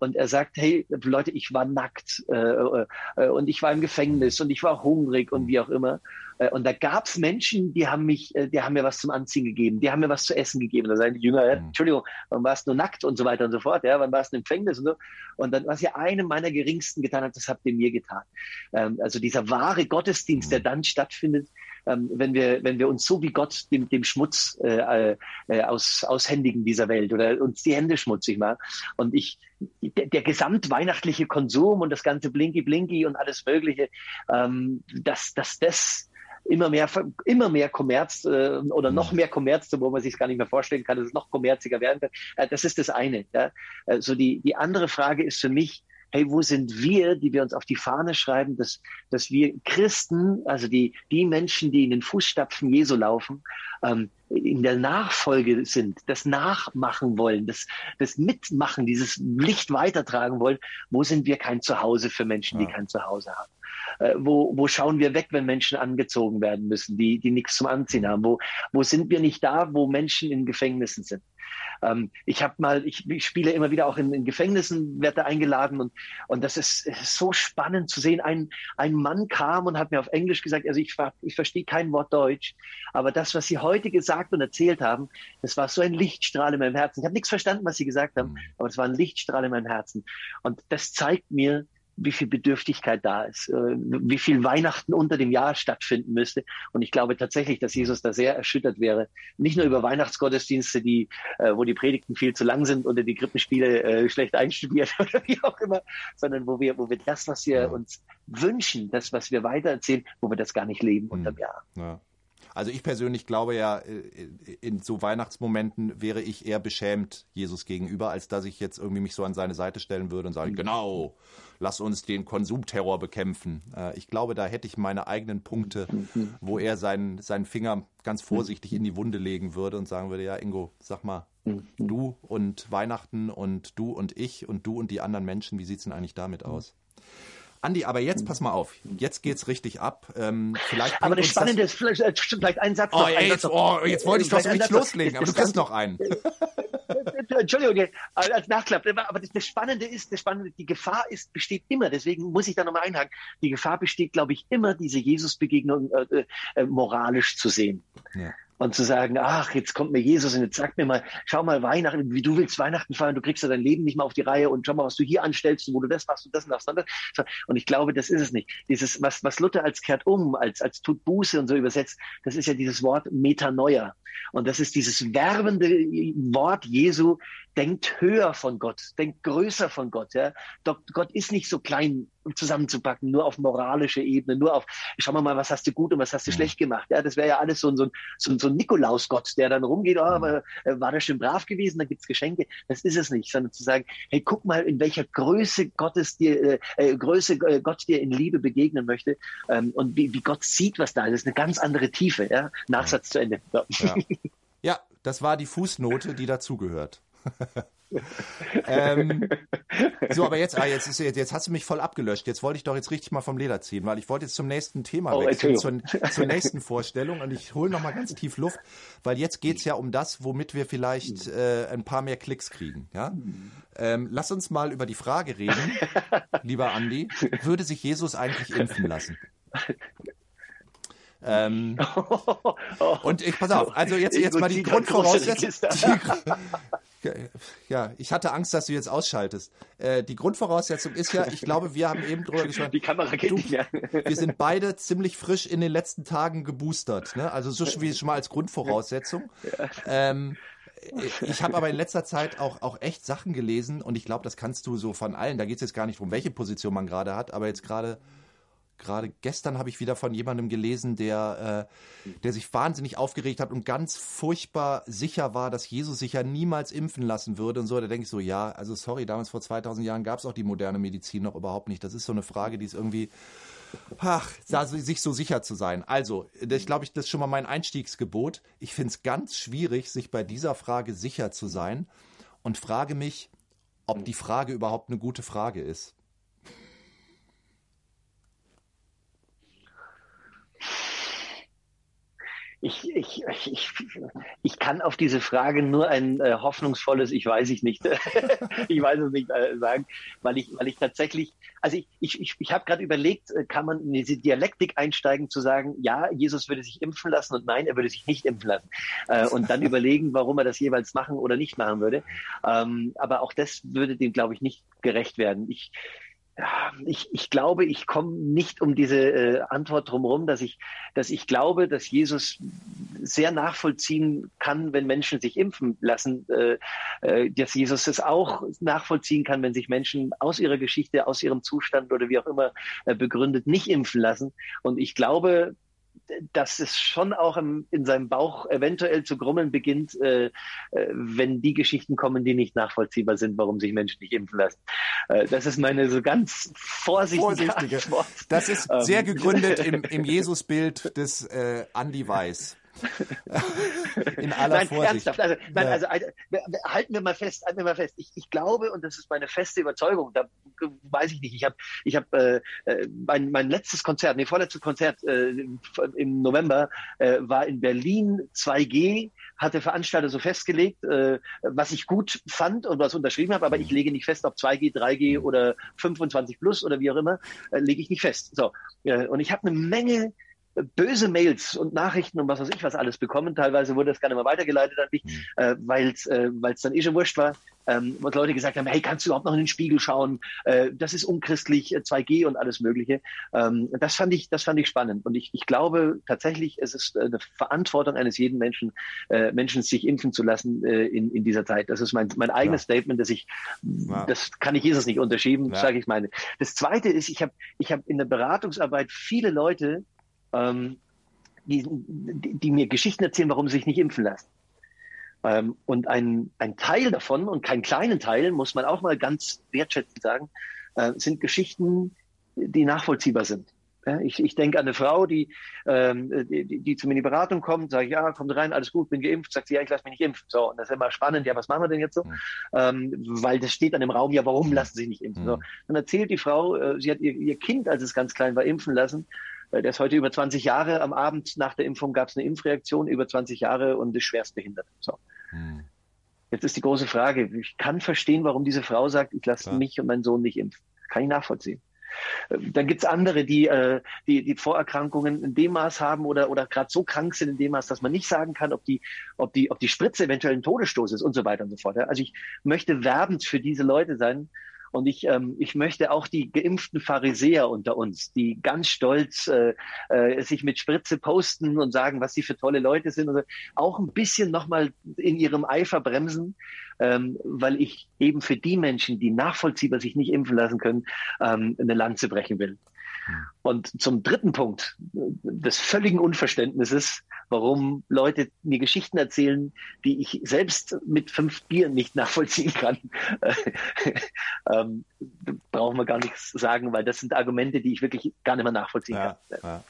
und er sagt, hey Leute, ich war nackt äh, äh, und ich war im Gefängnis und ich war hungrig und wie auch immer. Äh, und da gab es Menschen, die haben mich, äh, die haben mir was zum Anziehen gegeben, die haben mir was zu essen gegeben. Da sagen die Jünger, ja, mhm. Entschuldigung, wann warst du nackt und so weiter und so fort, ja, wann warst du im Gefängnis und so. Und dann, was ihr einem meiner Geringsten getan habt, das habt ihr mir getan. Ähm, also dieser wahre Gottesdienst, der mhm. dann stattfindet, ähm, wenn wir, wenn wir uns so wie Gott dem, dem Schmutz äh, äh, aus, aushändigen dieser Welt oder uns die Hände schmutzig machen. Und ich, der, der gesamtweihnachtliche Konsum und das ganze Blinky Blinky und alles Mögliche, ähm, dass, dass das immer mehr, immer mehr Kommerz äh, oder noch mhm. mehr Kommerz, wo man sich gar nicht mehr vorstellen kann, dass es noch kommerziger werden wird. Äh, das ist das eine. Ja? Also die, die andere Frage ist für mich, hey, wo sind wir, die wir uns auf die Fahne schreiben, dass, dass wir Christen, also die, die Menschen, die in den Fußstapfen Jesu laufen, ähm, in der Nachfolge sind, das Nachmachen wollen, das, das Mitmachen, dieses Licht weitertragen wollen, wo sind wir kein Zuhause für Menschen, die kein Zuhause haben? Äh, wo, wo schauen wir weg, wenn Menschen angezogen werden müssen, die, die nichts zum Anziehen haben? Wo, wo sind wir nicht da, wo Menschen in Gefängnissen sind? Ähm, ich habe mal, ich, ich, spiele immer wieder auch in, in Gefängnissen, werde eingeladen und, und das ist, ist, so spannend zu sehen. Ein, ein Mann kam und hat mir auf Englisch gesagt, also ich, ich verstehe kein Wort Deutsch, aber das, was Sie heute gesagt und erzählt haben, das war so ein Lichtstrahl in meinem Herzen. Ich habe nichts verstanden, was Sie gesagt haben, mhm. aber es war ein Lichtstrahl in meinem Herzen. Und das zeigt mir, wie viel Bedürftigkeit da ist, äh, wie viel Weihnachten unter dem Jahr stattfinden müsste. Und ich glaube tatsächlich, dass Jesus da sehr erschüttert wäre. Nicht nur über Weihnachtsgottesdienste, die, äh, wo die Predigten viel zu lang sind oder die Krippenspiele äh, schlecht einstudiert oder wie auch immer, sondern wo wir, wo wir das, was wir uns wünschen, das, was wir weitererzählen, wo wir das gar nicht leben hm. unterm Jahr. Ja. Also ich persönlich glaube ja, äh, in so Weihnachtsmomenten wäre ich eher beschämt Jesus gegenüber, als dass ich jetzt irgendwie mich so an seine Seite stellen würde und sagen, genau, lass uns den Konsumterror bekämpfen. Äh, ich glaube, da hätte ich meine eigenen Punkte, wo er seinen, seinen Finger ganz vorsichtig in die Wunde legen würde und sagen würde, ja, Ingo, sag mal, du und Weihnachten und du und ich und du und die anderen Menschen, wie sieht es denn eigentlich damit aus? Andi, aber jetzt pass mal auf. Jetzt geht's richtig ab. Ähm, vielleicht aber das Spannende das ist vielleicht, äh, vielleicht ein Satz. Oh, ey, jetzt, oh, jetzt wollte ich doch nicht loslegen, aber du kriegst noch einen. Entschuldigung, als Nachklapp. Aber das, Spannende ist, das Spannende, die Gefahr ist, besteht immer. Deswegen muss ich da nochmal einhaken. Die Gefahr besteht, glaube ich, immer, diese Jesus-Begegnung äh, äh, moralisch zu sehen. Ja und zu sagen, ach, jetzt kommt mir Jesus und jetzt sagt mir mal, schau mal Weihnachten, wie du willst Weihnachten feiern, du kriegst ja dein Leben nicht mal auf die Reihe und schau mal, was du hier anstellst, wo du das machst und das und das. Und, das. und ich glaube, das ist es nicht. Dieses, was, was Luther als kehrt um, als, als tut Buße und so übersetzt, das ist ja dieses Wort Metanoia. Und das ist dieses werbende Wort Jesu, denkt höher von Gott, denkt größer von Gott. Ja? Gott ist nicht so klein zusammenzupacken, nur auf moralische Ebene, nur auf, schauen wir mal, was hast du gut und was hast du ja. schlecht gemacht. Ja, das wäre ja alles so ein, so ein, so ein, so ein Nikolausgott, der dann rumgeht, oh, aber äh, war der schön brav gewesen, dann gibt's Geschenke. Das ist es nicht, sondern zu sagen, hey, guck mal, in welcher Größe Gottes dir, äh, äh Größe äh, Gott dir in Liebe begegnen möchte ähm, und wie, wie Gott sieht, was da ist. Das ist eine ganz andere Tiefe. Ja? Nachsatz zu Ende. Ja. ja, das war die Fußnote, die dazugehört. ähm, so, aber jetzt, ah, jetzt, ist, jetzt hast du mich voll abgelöscht. Jetzt wollte ich doch jetzt richtig mal vom Leder ziehen, weil ich wollte jetzt zum nächsten Thema oh, wechseln, zur, zur, nächsten Vorstellung. Und ich hole noch mal ganz tief Luft, weil jetzt geht es ja um das, womit wir vielleicht äh, ein paar mehr Klicks kriegen. Ja? Ähm, lass uns mal über die Frage reden, lieber Andi. Würde sich Jesus eigentlich impfen lassen? Ähm, und ich, pass auf, also jetzt, jetzt mal die Grundvoraussetzung. ja, ich hatte Angst, dass du jetzt ausschaltest. Äh, die Grundvoraussetzung ist ja, ich glaube, wir haben eben drüber gesprochen. Die Kamera geht du, nicht mehr. wir sind beide ziemlich frisch in den letzten Tagen geboostert, ne? Also so wie schon mal als Grundvoraussetzung. Ja. Ähm, ich habe aber in letzter Zeit auch, auch echt Sachen gelesen und ich glaube, das kannst du so von allen. Da geht es jetzt gar nicht darum, welche Position man gerade hat, aber jetzt gerade gerade gestern habe ich wieder von jemandem gelesen, der, äh, der sich wahnsinnig aufgeregt hat und ganz furchtbar sicher war, dass Jesus sich ja niemals impfen lassen würde und so. Da denke ich so, ja, also sorry, damals vor 2000 Jahren gab es auch die moderne Medizin noch überhaupt nicht. Das ist so eine Frage, die ist irgendwie, ach, sich so sicher zu sein. Also, ich glaube, das ist schon mal mein Einstiegsgebot. Ich finde es ganz schwierig, sich bei dieser Frage sicher zu sein und frage mich, ob die Frage überhaupt eine gute Frage ist. Ich, ich, ich, ich kann auf diese Frage nur ein äh, hoffnungsvolles, ich weiß ich nicht, ich weiß es nicht äh, sagen, weil ich, weil ich tatsächlich, also ich, ich, ich, ich habe gerade überlegt, äh, kann man in diese Dialektik einsteigen, zu sagen, ja, Jesus würde sich impfen lassen und nein, er würde sich nicht impfen lassen. Äh, und dann überlegen, warum er das jeweils machen oder nicht machen würde. Ähm, aber auch das würde dem, glaube ich, nicht gerecht werden. Ich, ich, ich glaube, ich komme nicht um diese äh, Antwort drumherum, dass ich, dass ich glaube, dass Jesus sehr nachvollziehen kann, wenn Menschen sich impfen lassen, äh, äh, dass Jesus es auch nachvollziehen kann, wenn sich Menschen aus ihrer Geschichte, aus ihrem Zustand oder wie auch immer äh, begründet nicht impfen lassen. Und ich glaube, dass es schon auch im, in seinem Bauch eventuell zu grummeln beginnt, äh, äh, wenn die Geschichten kommen, die nicht nachvollziehbar sind, warum sich Menschen nicht impfen lassen. Äh, das ist meine so ganz vorsichtige, vorsichtige. Antwort. Das ist sehr ähm. gegründet im, im Jesusbild des äh, Andy Weiß. In aller nein, Vorsicht. Ernsthaft. Also, nein, also, also, halten wir mal fest, halten wir mal fest. Ich, ich glaube, und das ist meine feste Überzeugung, da weiß ich nicht, ich habe ich hab, äh, äh, mein, mein letztes Konzert, nee, vorletztes Konzert äh, im November äh, war in Berlin 2G, hat der Veranstalter so festgelegt, äh, was ich gut fand und was unterschrieben habe, aber ich lege nicht fest, ob 2G, 3G oder 25 plus oder wie auch immer, äh, lege ich nicht fest. So, äh, und ich habe eine Menge böse Mails und Nachrichten und was weiß ich was alles bekommen. Teilweise wurde das gar nicht mehr weitergeleitet an mich, mhm. äh, weil es äh, dann eh schon wurscht war. Ähm, und Leute gesagt haben, hey, kannst du überhaupt noch in den Spiegel schauen? Äh, das ist unchristlich, 2G äh, und alles Mögliche. Ähm, das fand ich, das fand ich spannend. Und ich, ich glaube tatsächlich, es ist eine Verantwortung eines jeden Menschen, äh, Menschen sich impfen zu lassen äh, in, in dieser Zeit. Das ist mein, mein eigenes ja. Statement, dass ich, ja. das kann ich Jesus nicht unterschieben, ja. sage ich meine. Das zweite ist, ich habe ich hab in der Beratungsarbeit viele Leute, ähm, die, die, mir Geschichten erzählen, warum sie sich nicht impfen lassen. Ähm, und ein, ein Teil davon, und keinen kleinen Teil, muss man auch mal ganz wertschätzend sagen, äh, sind Geschichten, die nachvollziehbar sind. Ja, ich, ich denke an eine Frau, die, ähm, die, die zu mir in die Beratung kommt, sage ja, kommt rein, alles gut, bin geimpft, sagt sie, ja, ich lasse mich nicht impfen. So, und das ist immer spannend, ja, was machen wir denn jetzt so? Mhm. Ähm, weil das steht dann im Raum, ja, warum lassen Sie sich nicht impfen? Mhm. So, dann erzählt die Frau, äh, sie hat ihr, ihr Kind, als es ganz klein war, impfen lassen der ist heute über 20 Jahre. Am Abend nach der Impfung gab es eine Impfreaktion, über 20 Jahre und ist schwerst behindert. So. Hm. Jetzt ist die große Frage. Ich kann verstehen, warum diese Frau sagt, ich lasse mich und meinen Sohn nicht impfen. Kann ich nachvollziehen. Dann gibt's andere, die, äh, die die Vorerkrankungen in dem Maß haben oder, oder gerade so krank sind in dem Maß, dass man nicht sagen kann, ob die, ob die, ob die Spritze eventuell ein Todesstoß ist und so weiter und so fort. Also ich möchte werbend für diese Leute sein, und ich, ähm, ich möchte auch die geimpften Pharisäer unter uns, die ganz stolz äh, äh, sich mit Spritze posten und sagen, was sie für tolle Leute sind, also auch ein bisschen nochmal in ihrem Eifer bremsen, ähm, weil ich eben für die Menschen, die nachvollziehbar sich nicht impfen lassen können, ähm, eine Lanze brechen will. Und zum dritten Punkt des völligen Unverständnisses, warum Leute mir Geschichten erzählen, die ich selbst mit fünf Bier nicht nachvollziehen kann, ähm, brauchen wir gar nichts sagen, weil das sind Argumente, die ich wirklich gar nicht mehr nachvollziehen ja, kann. Ja.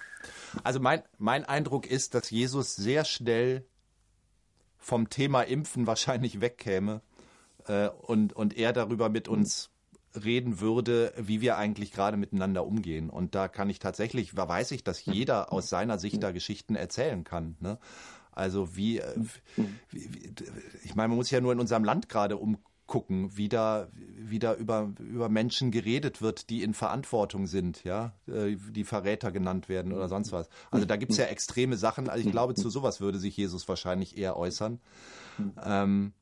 Also mein, mein Eindruck ist, dass Jesus sehr schnell vom Thema Impfen wahrscheinlich wegkäme äh, und, und er darüber mit uns reden würde, wie wir eigentlich gerade miteinander umgehen. Und da kann ich tatsächlich, weiß ich, dass jeder aus seiner Sicht da Geschichten erzählen kann. Ne? Also wie, äh, wie, wie, ich meine, man muss ja nur in unserem Land gerade umgucken, wie da, wie da über, über Menschen geredet wird, die in Verantwortung sind, ja, äh, die Verräter genannt werden oder sonst was. Also da gibt es ja extreme Sachen. Also ich glaube, zu sowas würde sich Jesus wahrscheinlich eher äußern. Ähm,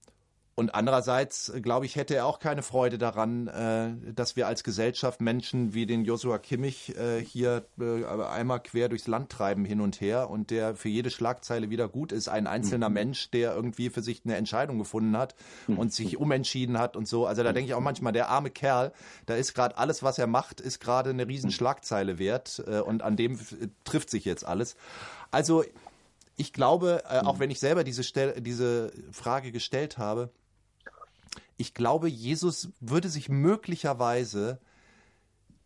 und andererseits, äh, glaube ich, hätte er auch keine Freude daran, äh, dass wir als Gesellschaft Menschen wie den Joshua Kimmich äh, hier äh, einmal quer durchs Land treiben hin und her und der für jede Schlagzeile wieder gut ist. Ein einzelner mhm. Mensch, der irgendwie für sich eine Entscheidung gefunden hat mhm. und sich umentschieden hat und so. Also da denke ich auch manchmal, der arme Kerl, da ist gerade alles, was er macht, ist gerade eine riesen Schlagzeile wert äh, und an dem trifft sich jetzt alles. Also ich glaube, äh, auch mhm. wenn ich selber diese, Stel diese Frage gestellt habe, ich glaube, Jesus würde sich möglicherweise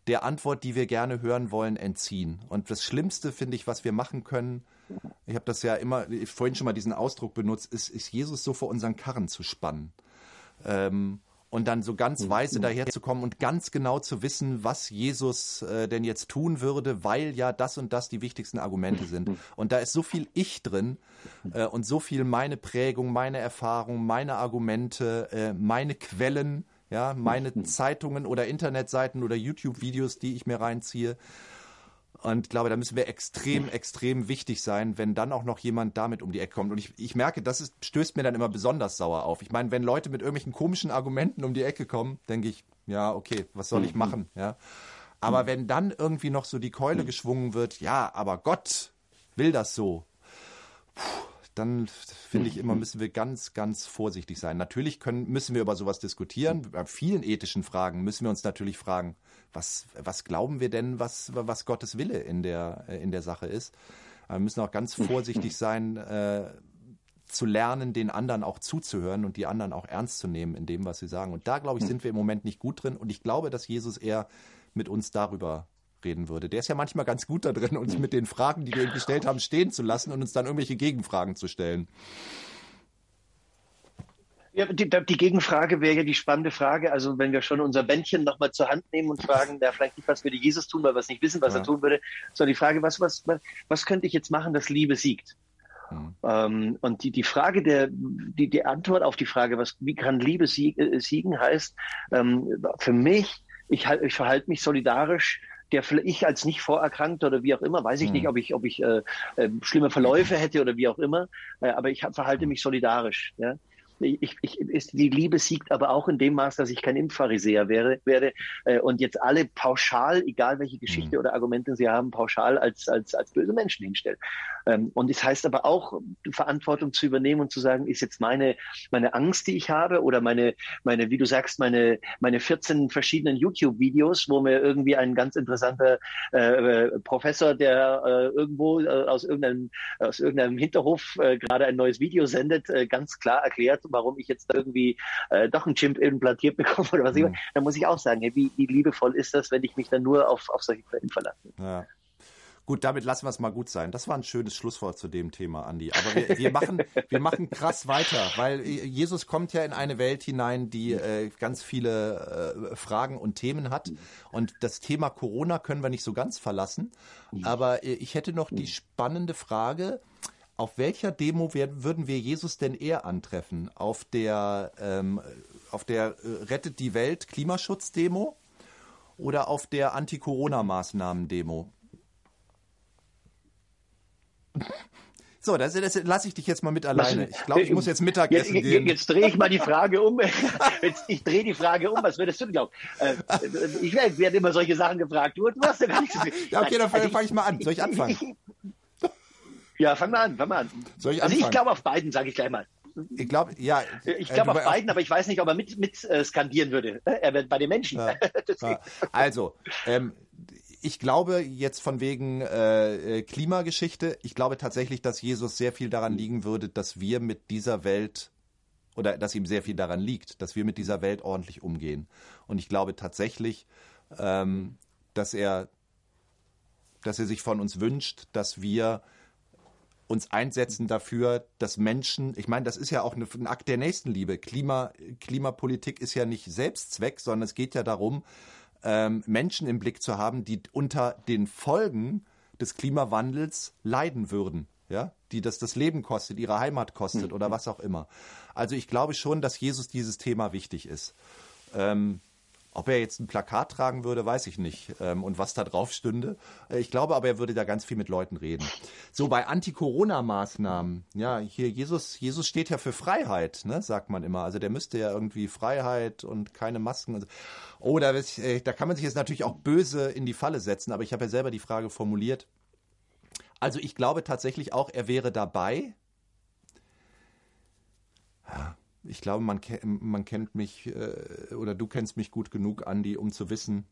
der Antwort, die wir gerne hören wollen, entziehen. Und das Schlimmste, finde ich, was wir machen können, ich habe das ja immer, ich vorhin schon mal diesen Ausdruck benutzt, ist, ist Jesus so vor unseren Karren zu spannen. Ähm, und dann so ganz weise daherzukommen und ganz genau zu wissen, was Jesus äh, denn jetzt tun würde, weil ja das und das die wichtigsten Argumente sind. Und da ist so viel Ich drin äh, und so viel meine Prägung, meine Erfahrung, meine Argumente, äh, meine Quellen, ja, meine Zeitungen oder Internetseiten oder YouTube-Videos, die ich mir reinziehe. Und ich glaube, da müssen wir extrem, extrem wichtig sein, wenn dann auch noch jemand damit um die Ecke kommt. Und ich, ich merke, das ist, stößt mir dann immer besonders sauer auf. Ich meine, wenn Leute mit irgendwelchen komischen Argumenten um die Ecke kommen, denke ich, ja, okay, was soll ich mhm. machen? Ja. Aber mhm. wenn dann irgendwie noch so die Keule mhm. geschwungen wird, ja, aber Gott will das so, puh, dann finde ich immer, müssen wir ganz, ganz vorsichtig sein. Natürlich können, müssen wir über sowas diskutieren. Bei vielen ethischen Fragen müssen wir uns natürlich fragen, was, was glauben wir denn, was, was Gottes Wille in der, äh, in der Sache ist. Wir müssen auch ganz vorsichtig sein, äh, zu lernen, den anderen auch zuzuhören und die anderen auch ernst zu nehmen in dem, was sie sagen. Und da, glaube ich, sind wir im Moment nicht gut drin. Und ich glaube, dass Jesus eher mit uns darüber reden würde. Der ist ja manchmal ganz gut da drin, uns mit den Fragen, die wir ihm gestellt haben, stehen zu lassen und uns dann irgendwelche Gegenfragen zu stellen. Ja, die, die, Gegenfrage wäre ja die spannende Frage. Also wenn wir schon unser Bändchen nochmal zur Hand nehmen und fragen, da vielleicht nicht, was würde Jesus tun, weil wir es nicht wissen, was ja. er tun würde, sondern die Frage, was, was, was, was könnte ich jetzt machen, dass Liebe siegt? Mhm. Ähm, und die, die Frage der, die, die Antwort auf die Frage, was, wie kann Liebe äh, siegen, heißt ähm, für mich, ich, ich verhalte mich solidarisch der ich als nicht vorerkrankt oder wie auch immer, weiß ich nicht, ob ich, ob ich äh, äh, schlimme Verläufe hätte oder wie auch immer, äh, aber ich verhalte mich solidarisch. Ja? Ich, ich, ist, die Liebe siegt aber auch in dem Maß, dass ich kein Impfpharisäer wäre, werde äh, und jetzt alle pauschal, egal welche Geschichte mhm. oder Argumente sie haben, pauschal als, als, als böse Menschen hinstellen. Ähm, und es das heißt aber auch, Verantwortung zu übernehmen und zu sagen, ist jetzt meine, meine Angst, die ich habe oder meine, meine, wie du sagst, meine, meine 14 verschiedenen YouTube-Videos, wo mir irgendwie ein ganz interessanter äh, Professor, der äh, irgendwo äh, aus irgendeinem, aus irgendeinem Hinterhof äh, gerade ein neues Video sendet, äh, ganz klar erklärt, warum ich jetzt irgendwie äh, doch ein Chimp implantiert bekomme oder was mhm. ich dann muss ich auch sagen, wie, wie liebevoll ist das, wenn ich mich dann nur auf, auf solche Quellen verlasse. Ja. Gut, damit lassen wir es mal gut sein. Das war ein schönes Schlusswort zu dem Thema, Andi. Aber wir, wir, machen, wir machen krass weiter, weil Jesus kommt ja in eine Welt hinein, die äh, ganz viele äh, Fragen und Themen hat. Und das Thema Corona können wir nicht so ganz verlassen. Aber äh, ich hätte noch die spannende Frage, auf welcher Demo werden, würden wir Jesus denn eher antreffen? Auf der, ähm, auf der äh, Rettet die Welt Klimaschutz-Demo oder auf der Anti-Corona-Maßnahmen-Demo? So, das, das lasse ich dich jetzt mal mit alleine. Ich glaube, ich muss jetzt Mittagessen jetzt, gehen. Jetzt drehe ich mal die Frage um. Jetzt, ich drehe die Frage um. Was würdest du glauben? Äh, ich werde immer solche Sachen gefragt. Du, du hast ja gar nichts. Ja, okay, dann also fange ich mal an. Soll ich anfangen? Ja, fang mal an, fang mal an. Soll ich also ich glaube auf beiden, sage ich gleich mal. Ich glaube, ja. Ich glaube äh, auf beiden, aber ich weiß nicht, ob er mit, mit äh, skandieren würde. Er wird bei den Menschen. Ja, ja. Also, ähm, ich glaube jetzt von wegen äh, Klimageschichte, ich glaube tatsächlich, dass Jesus sehr viel daran liegen würde, dass wir mit dieser Welt oder dass ihm sehr viel daran liegt, dass wir mit dieser Welt ordentlich umgehen. Und ich glaube tatsächlich, ähm, dass er, dass er sich von uns wünscht, dass wir uns einsetzen dafür, dass Menschen, ich meine, das ist ja auch ein Akt der Nächstenliebe. Klima, Klimapolitik ist ja nicht Selbstzweck, sondern es geht ja darum, ähm, Menschen im Blick zu haben, die unter den Folgen des Klimawandels leiden würden, ja, die das das Leben kostet, ihre Heimat kostet mhm. oder was auch immer. Also ich glaube schon, dass Jesus dieses Thema wichtig ist. Ähm, ob er jetzt ein Plakat tragen würde, weiß ich nicht. Ähm, und was da drauf stünde. Äh, ich glaube aber, er würde da ganz viel mit Leuten reden. So bei Anti-Corona-Maßnahmen. Ja, hier Jesus, Jesus steht ja für Freiheit, ne, sagt man immer. Also der müsste ja irgendwie Freiheit und keine Masken. Oh, da, äh, da kann man sich jetzt natürlich auch böse in die Falle setzen. Aber ich habe ja selber die Frage formuliert. Also ich glaube tatsächlich auch, er wäre dabei. Ja ich glaube, man, man kennt mich äh, oder du kennst mich gut genug, Andi, um zu wissen,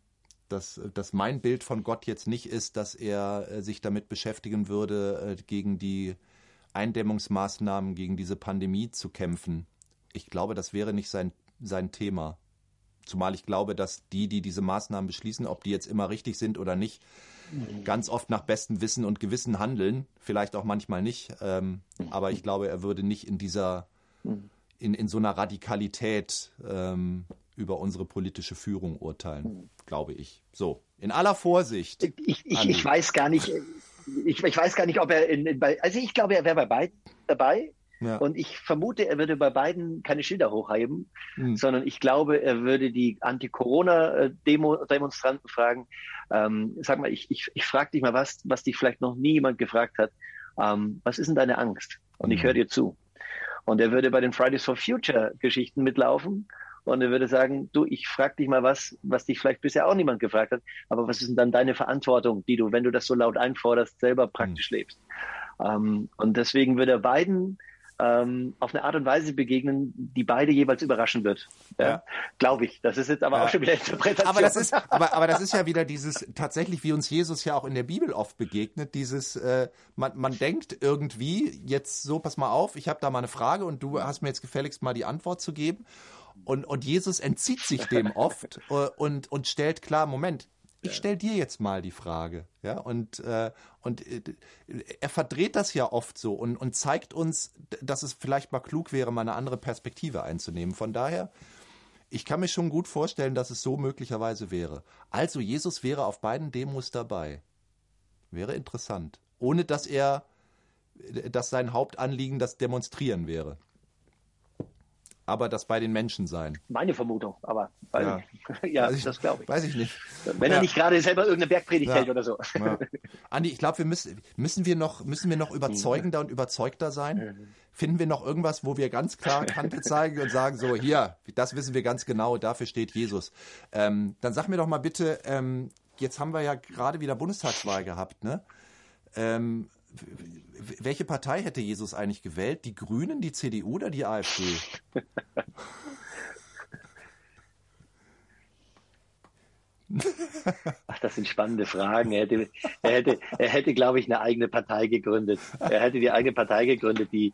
dass, dass mein Bild von Gott jetzt nicht ist, dass er äh, sich damit beschäftigen würde, äh, gegen die Eindämmungsmaßnahmen, gegen diese Pandemie zu kämpfen. Ich glaube, das wäre nicht sein, sein Thema. Zumal ich glaube, dass die, die diese Maßnahmen beschließen, ob die jetzt immer richtig sind oder nicht, ganz oft nach bestem Wissen und Gewissen handeln. Vielleicht auch manchmal nicht. Ähm, aber ich glaube, er würde nicht in dieser in, in so einer Radikalität ähm, über unsere politische Führung urteilen, glaube ich. So, in aller Vorsicht. Ich, ich, ich weiß gar nicht, ich, ich, weiß gar nicht, ob er in, in bei, also ich glaube, er wäre bei beiden dabei. Ja. Und ich vermute, er würde bei beiden keine Schilder hochheben, hm. sondern ich glaube, er würde die Anti-Corona-Demonstranten fragen, ähm, sag mal, ich, ich, ich frage dich mal was, was dich vielleicht noch nie jemand gefragt hat. Ähm, was ist denn deine Angst? Und ich hm. höre dir zu. Und er würde bei den Fridays for Future Geschichten mitlaufen und er würde sagen, du, ich frage dich mal was, was dich vielleicht bisher auch niemand gefragt hat, aber was ist denn dann deine Verantwortung, die du, wenn du das so laut einforderst, selber praktisch mhm. lebst? Ähm, und deswegen würde er beiden ähm, auf eine Art und Weise begegnen, die beide jeweils überraschen wird. Ja, ja. Glaube ich. Das ist jetzt aber ja. auch schon wieder Interpretation. Aber das ist, aber, aber das ist ja wieder dieses, tatsächlich, wie uns Jesus ja auch in der Bibel oft begegnet, dieses, äh, man, man denkt irgendwie, jetzt so, pass mal auf, ich habe da mal eine Frage und du hast mir jetzt gefälligst mal die Antwort zu geben. Und, und Jesus entzieht sich dem oft äh, und, und stellt klar, Moment, ich stelle dir jetzt mal die Frage, ja, und, äh, und äh, er verdreht das ja oft so und, und zeigt uns, dass es vielleicht mal klug wäre, mal eine andere Perspektive einzunehmen. Von daher, ich kann mir schon gut vorstellen, dass es so möglicherweise wäre. Also Jesus wäre auf beiden Demos dabei. Wäre interessant. Ohne dass er, dass sein Hauptanliegen das Demonstrieren wäre aber das bei den Menschen sein. Meine Vermutung, aber ja, ja das glaube ich. Weiß ich nicht. Wenn ja. er nicht gerade selber irgendeine Bergpredigt ja. hält oder so. Ja. Andi, ich glaube, wir müssen, müssen wir noch, müssen wir noch überzeugender und überzeugter sein? Finden wir noch irgendwas, wo wir ganz klar Kante zeigen und sagen so, hier, das wissen wir ganz genau, dafür steht Jesus. Ähm, dann sag mir doch mal bitte, ähm, jetzt haben wir ja gerade wieder Bundestagswahl gehabt, ne? Ähm, welche Partei hätte Jesus eigentlich gewählt? Die Grünen, die CDU oder die AfD? Ach, das sind spannende Fragen. Er hätte, er hätte, er hätte, glaube ich, eine eigene Partei gegründet. Er hätte die eigene Partei gegründet, die,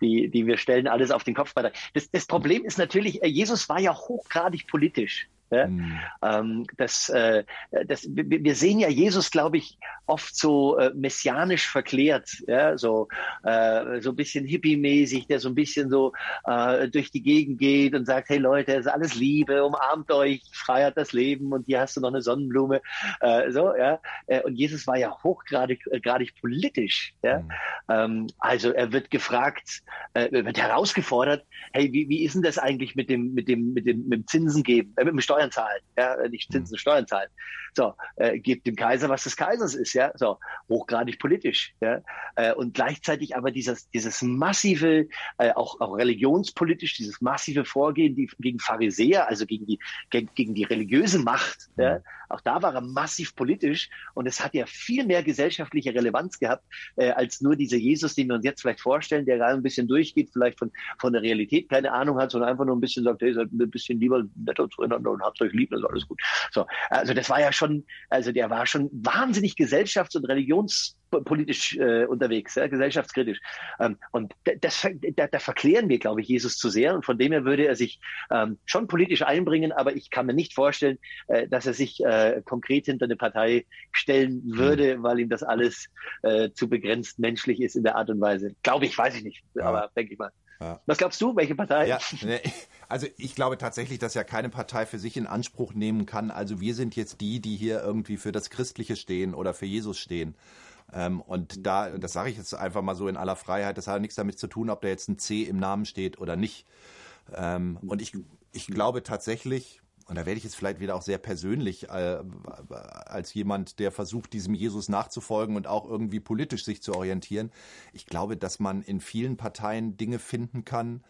die, die wir stellen alles auf den Kopf. Das, das Problem ist natürlich, Jesus war ja hochgradig politisch. Ja? Mhm. Ähm, das, äh, das, wir sehen ja Jesus, glaube ich, oft so äh, messianisch verklärt, ja? so, äh, so ein bisschen hippie-mäßig, der so ein bisschen so äh, durch die Gegend geht und sagt, hey Leute, es ist alles Liebe, umarmt euch, feiert das Leben und hier hast du noch eine Sonnenblume. Äh, so, ja? Äh, und Jesus war ja hochgradig äh, gradig politisch. Ja? Mhm. Ähm, also er wird gefragt, äh, wird herausgefordert, hey, wie, wie ist denn das eigentlich mit dem, mit dem, mit dem, mit dem Zinsen geben, äh, mit dem Steuern zahlen, ja, nicht Zinsen. Steuern zahlen. So, äh, gebt dem Kaiser, was des Kaisers ist, ja, so, hochgradig politisch, ja, äh, und gleichzeitig aber dieses, dieses massive, äh, auch, auch religionspolitisch, dieses massive Vorgehen die, gegen Pharisäer, also gegen die, gegen, gegen die religiöse Macht, mhm. ja, auch da war er massiv politisch und es hat ja viel mehr gesellschaftliche Relevanz gehabt, äh, als nur dieser Jesus, den wir uns jetzt vielleicht vorstellen, der gerade ein bisschen durchgeht, vielleicht von, von der Realität keine Ahnung hat, sondern einfach nur ein bisschen sagt, hey, seid ein bisschen lieber netter zueinander und habt euch lieb, das ist alles gut. So, also das war ja schon, also der war schon wahnsinnig gesellschafts- und religions politisch äh, unterwegs, ja, gesellschaftskritisch. Ähm, und das, da, da verklären wir, glaube ich, Jesus zu sehr. Und von dem her würde er sich ähm, schon politisch einbringen, aber ich kann mir nicht vorstellen, äh, dass er sich äh, konkret hinter eine Partei stellen würde, mhm. weil ihm das alles äh, zu begrenzt menschlich ist in der Art und Weise. Glaube ich, weiß ich nicht, ja. aber denke ich mal. Ja. Was glaubst du, welche Partei? Ja, also ich glaube tatsächlich, dass ja keine Partei für sich in Anspruch nehmen kann. Also wir sind jetzt die, die hier irgendwie für das Christliche stehen oder für Jesus stehen. Ähm, und da, das sage ich jetzt einfach mal so in aller Freiheit, das hat nichts damit zu tun, ob da jetzt ein C im Namen steht oder nicht. Ähm, und ich, ich glaube tatsächlich, und da werde ich jetzt vielleicht wieder auch sehr persönlich äh, als jemand, der versucht, diesem Jesus nachzufolgen und auch irgendwie politisch sich zu orientieren. Ich glaube, dass man in vielen Parteien Dinge finden kann,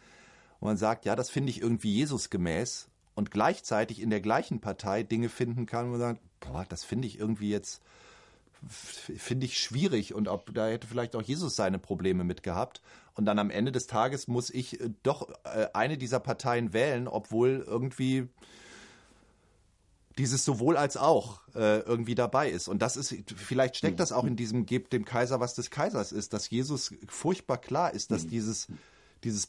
wo man sagt, ja, das finde ich irgendwie Jesus gemäß und gleichzeitig in der gleichen Partei Dinge finden kann, wo man sagt, boah, das finde ich irgendwie jetzt finde ich schwierig und ob da hätte vielleicht auch Jesus seine Probleme mit gehabt. Und dann am Ende des Tages muss ich äh, doch äh, eine dieser Parteien wählen, obwohl irgendwie dieses sowohl als auch äh, irgendwie dabei ist. Und das ist, vielleicht steckt das auch in diesem Gebt dem Kaiser, was des Kaisers ist, dass Jesus furchtbar klar ist, dass dieses, dieses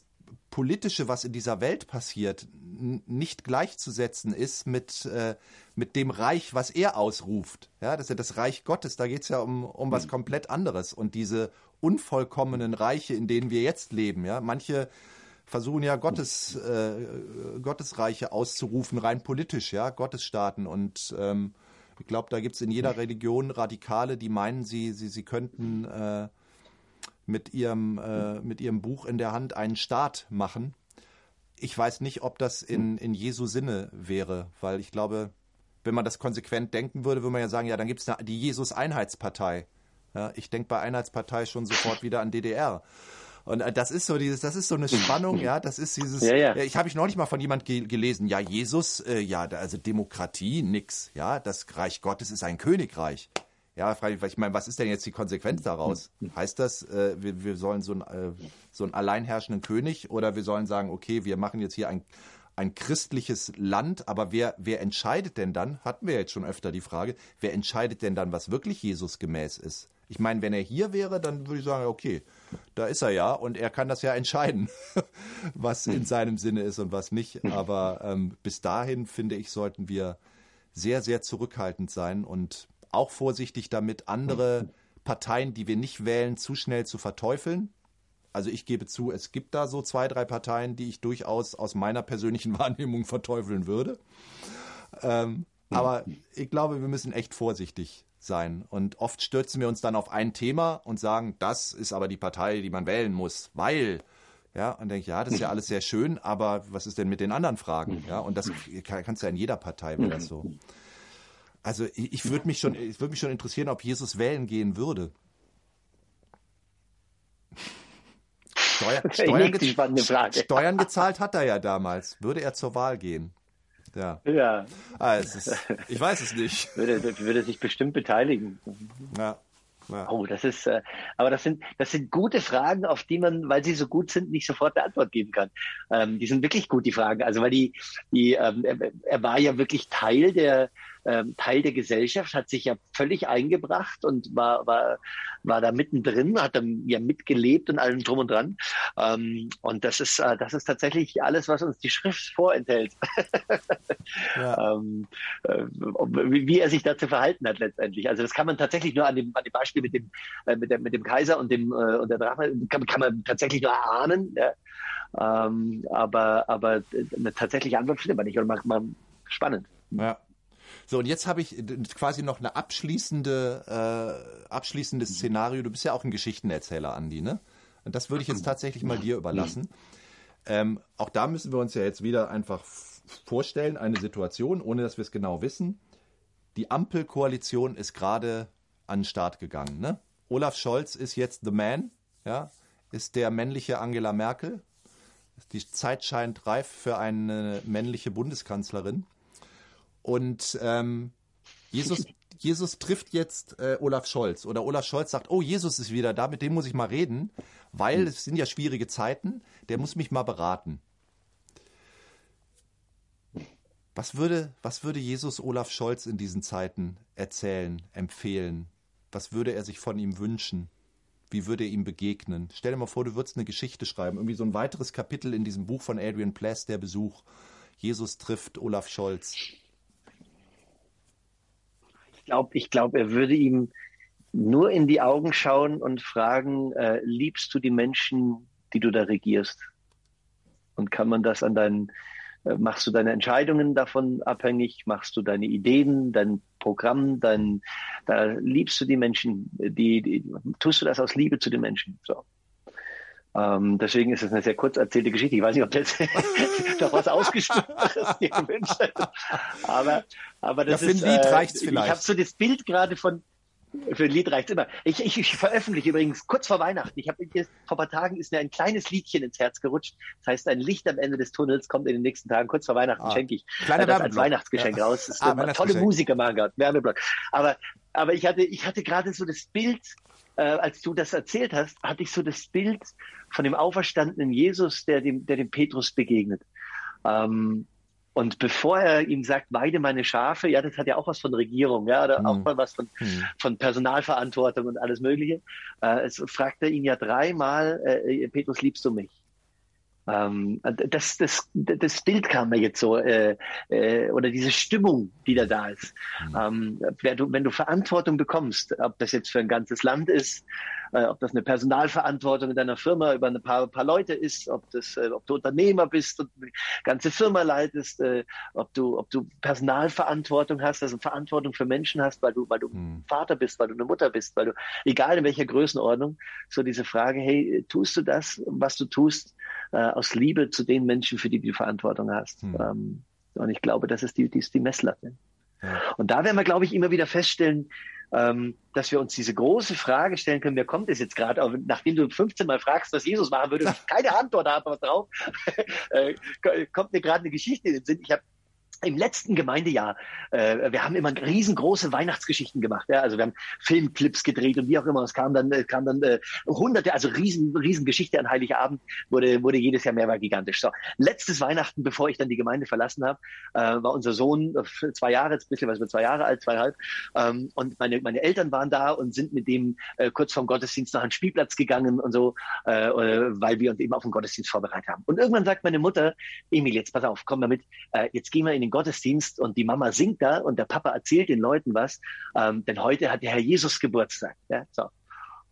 Politische, was in dieser Welt passiert, nicht gleichzusetzen ist mit, äh, mit dem Reich, was er ausruft. Ja, das ist ja das Reich Gottes, da geht es ja um, um was mhm. komplett anderes. Und diese unvollkommenen Reiche, in denen wir jetzt leben, ja, manche versuchen ja Gottes, äh, Gottesreiche auszurufen, rein politisch, ja, Gottesstaaten. Und ähm, ich glaube, da gibt es in jeder Religion Radikale, die meinen, sie, sie, sie könnten äh, mit ihrem, äh, mit ihrem Buch in der Hand einen Staat machen. Ich weiß nicht, ob das in, in Jesu Sinne wäre, weil ich glaube, wenn man das konsequent denken würde, würde man ja sagen, ja, dann gibt es die Jesus-Einheitspartei. Ja, ich denke bei Einheitspartei schon sofort wieder an DDR. Und äh, das ist so dieses, das ist so eine Spannung, ja, das ist dieses, ja, ja. ich habe ich neulich mal von jemand ge gelesen, ja, Jesus, äh, ja, also Demokratie, nix, ja, das Reich Gottes ist ein Königreich. Ja, frage ich meine, was ist denn jetzt die Konsequenz daraus? Heißt das, äh, wir, wir sollen so, ein, äh, so einen alleinherrschenden König oder wir sollen sagen, okay, wir machen jetzt hier ein, ein christliches Land, aber wer, wer entscheidet denn dann, hatten wir jetzt schon öfter die Frage, wer entscheidet denn dann, was wirklich Jesus gemäß ist? Ich meine, wenn er hier wäre, dann würde ich sagen, okay, da ist er ja und er kann das ja entscheiden, was in seinem Sinne ist und was nicht. Aber ähm, bis dahin, finde ich, sollten wir sehr, sehr zurückhaltend sein und auch vorsichtig damit, andere Parteien, die wir nicht wählen, zu schnell zu verteufeln. Also ich gebe zu, es gibt da so zwei, drei Parteien, die ich durchaus aus meiner persönlichen Wahrnehmung verteufeln würde. Ähm, aber ich glaube, wir müssen echt vorsichtig sein. Und oft stürzen wir uns dann auf ein Thema und sagen, das ist aber die Partei, die man wählen muss, weil ja, und denke, ja, das ist ja alles sehr schön, aber was ist denn mit den anderen Fragen? Ja, und das kannst du ja in jeder Partei, wäre das so. Also ich, ich würde mich schon, ich würde mich schon interessieren, ob Jesus wählen gehen würde. Steuer, Steuern, ge Steuern gezahlt hat er ja damals. Würde er zur Wahl gehen? Ja. Ja. Ah, ist, ich weiß es nicht. Würde, würde sich bestimmt beteiligen. Ja. Ja. Oh, das ist, äh, aber das sind, das sind gute Fragen, auf die man, weil sie so gut sind, nicht sofort eine Antwort geben kann. Ähm, die sind wirklich gut, die Fragen. Also, weil die, die, ähm, er, er war ja wirklich Teil der, ähm, Teil der Gesellschaft, hat sich ja völlig eingebracht und war, war, war da mittendrin, hat dann ja mitgelebt und allem drum und dran. Ähm, und das ist, äh, das ist tatsächlich alles, was uns die Schrift vorenthält. ja. ähm, äh, wie, wie, er sich dazu verhalten hat letztendlich. Also das kann man tatsächlich nur an dem, an dem Beispiel mit dem, äh, mit, dem, mit dem Kaiser und dem äh, und der Drache, kann, kann man tatsächlich nur erahnen. Ja. Ähm, aber aber eine tatsächliche Antwort findet man nicht. Und man, man spannend. Ja. So, und jetzt habe ich quasi noch eine abschließende, äh, abschließendes Szenario. Du bist ja auch ein Geschichtenerzähler, Andi, ne? Und das würde ich jetzt tatsächlich mal dir überlassen. Ähm, auch da müssen wir uns ja jetzt wieder einfach vorstellen, eine Situation, ohne dass wir es genau wissen. Die Ampelkoalition ist gerade an den Start gegangen. Ne? Olaf Scholz ist jetzt the man, ja, ist der männliche Angela Merkel. Die Zeit scheint reif für eine männliche Bundeskanzlerin. Und ähm, Jesus, Jesus trifft jetzt äh, Olaf Scholz oder Olaf Scholz sagt, oh, Jesus ist wieder da, mit dem muss ich mal reden, weil es sind ja schwierige Zeiten, der muss mich mal beraten. Was würde, was würde Jesus Olaf Scholz in diesen Zeiten erzählen, empfehlen? Was würde er sich von ihm wünschen? Wie würde er ihm begegnen? Stell dir mal vor, du würdest eine Geschichte schreiben, irgendwie so ein weiteres Kapitel in diesem Buch von Adrian Pless, der Besuch. Jesus trifft Olaf Scholz glaube, ich glaube, er würde ihm nur in die Augen schauen und fragen, äh, liebst du die Menschen, die du da regierst? Und kann man das an deinen, äh, machst du deine Entscheidungen davon abhängig? Machst du deine Ideen, dein Programm, dein, da liebst du die Menschen, die, die, tust du das aus Liebe zu den Menschen? So. Ähm, deswegen ist es eine sehr kurz erzählte Geschichte. Ich weiß nicht, ob das noch was Ausgestutzteres dir gewünscht hätte. Aber, aber das ja, für ist. Ein Lied äh, reicht's vielleicht. Ich habe so das Bild gerade von. Für ein Lied reicht immer. Ich, ich, ich veröffentliche übrigens kurz vor Weihnachten. Ich habe vor ein paar Tagen ist mir ein kleines Liedchen ins Herz gerutscht. Das heißt, ein Licht am Ende des Tunnels kommt in den nächsten Tagen. Kurz vor Weihnachten ah, schenke ich Kleiner das als Weihnachtsgeschenk ja. raus. Das ist ah, tolle Musiker machen gerade. Werbeblock. Aber, aber ich hatte, ich hatte gerade so das Bild äh, als du das erzählt hast, hatte ich so das Bild von dem auferstandenen Jesus, der dem, der dem Petrus begegnet. Ähm, und bevor er ihm sagt, weide meine Schafe, ja, das hat ja auch was von Regierung, ja, oder mhm. auch mal was von, mhm. von Personalverantwortung und alles Mögliche. Äh, es fragt er ihn ja dreimal, äh, Petrus, liebst du mich? Ähm, das, das, das Bild kam mir jetzt so, äh, äh, oder diese Stimmung, die da da ist. Mhm. Ähm, wenn, du, wenn du Verantwortung bekommst, ob das jetzt für ein ganzes Land ist, äh, ob das eine Personalverantwortung in deiner Firma über ein paar, paar Leute ist, ob, das, äh, ob du Unternehmer bist und eine ganze Firma leitest, äh, ob, du, ob du Personalverantwortung hast, also Verantwortung für Menschen hast, weil du, weil du mhm. Vater bist, weil du eine Mutter bist, weil du, egal in welcher Größenordnung, so diese Frage, hey, tust du das, was du tust, äh, aus Liebe zu den Menschen, für die du Verantwortung hast. Hm. Ähm, und ich glaube, das ist die, die, ist die Messlatte. Ja. Und da werden wir, glaube ich, immer wieder feststellen, ähm, dass wir uns diese große Frage stellen können, wer kommt es jetzt gerade, nachdem du 15 Mal fragst, was Jesus machen würde, keine Antwort habe drauf, äh, kommt mir gerade eine Geschichte in den Sinn. Ich habe im letzten Gemeindejahr, äh, wir haben immer riesengroße Weihnachtsgeschichten gemacht. Ja? Also wir haben Filmclips gedreht und wie auch immer. Es kam dann, äh, kam dann äh, hunderte, also riesen, riesen Geschichte an Heiligabend, wurde, wurde jedes Jahr mehr, gigantisch. So, letztes Weihnachten, bevor ich dann die Gemeinde verlassen habe, äh, war unser Sohn äh, zwei Jahre, jetzt ein bisschen was mit zwei Jahre alt, zweieinhalb. Ähm, und meine, meine Eltern waren da und sind mit dem äh, kurz vorm Gottesdienst nach einem Spielplatz gegangen und so, äh, weil wir uns eben auf den Gottesdienst vorbereitet haben. Und irgendwann sagt meine Mutter, Emil, jetzt pass auf, komm damit, äh, jetzt gehen wir in den den Gottesdienst und die Mama singt da und der Papa erzählt den Leuten was, ähm, denn heute hat der Herr Jesus Geburtstag. Ja, so.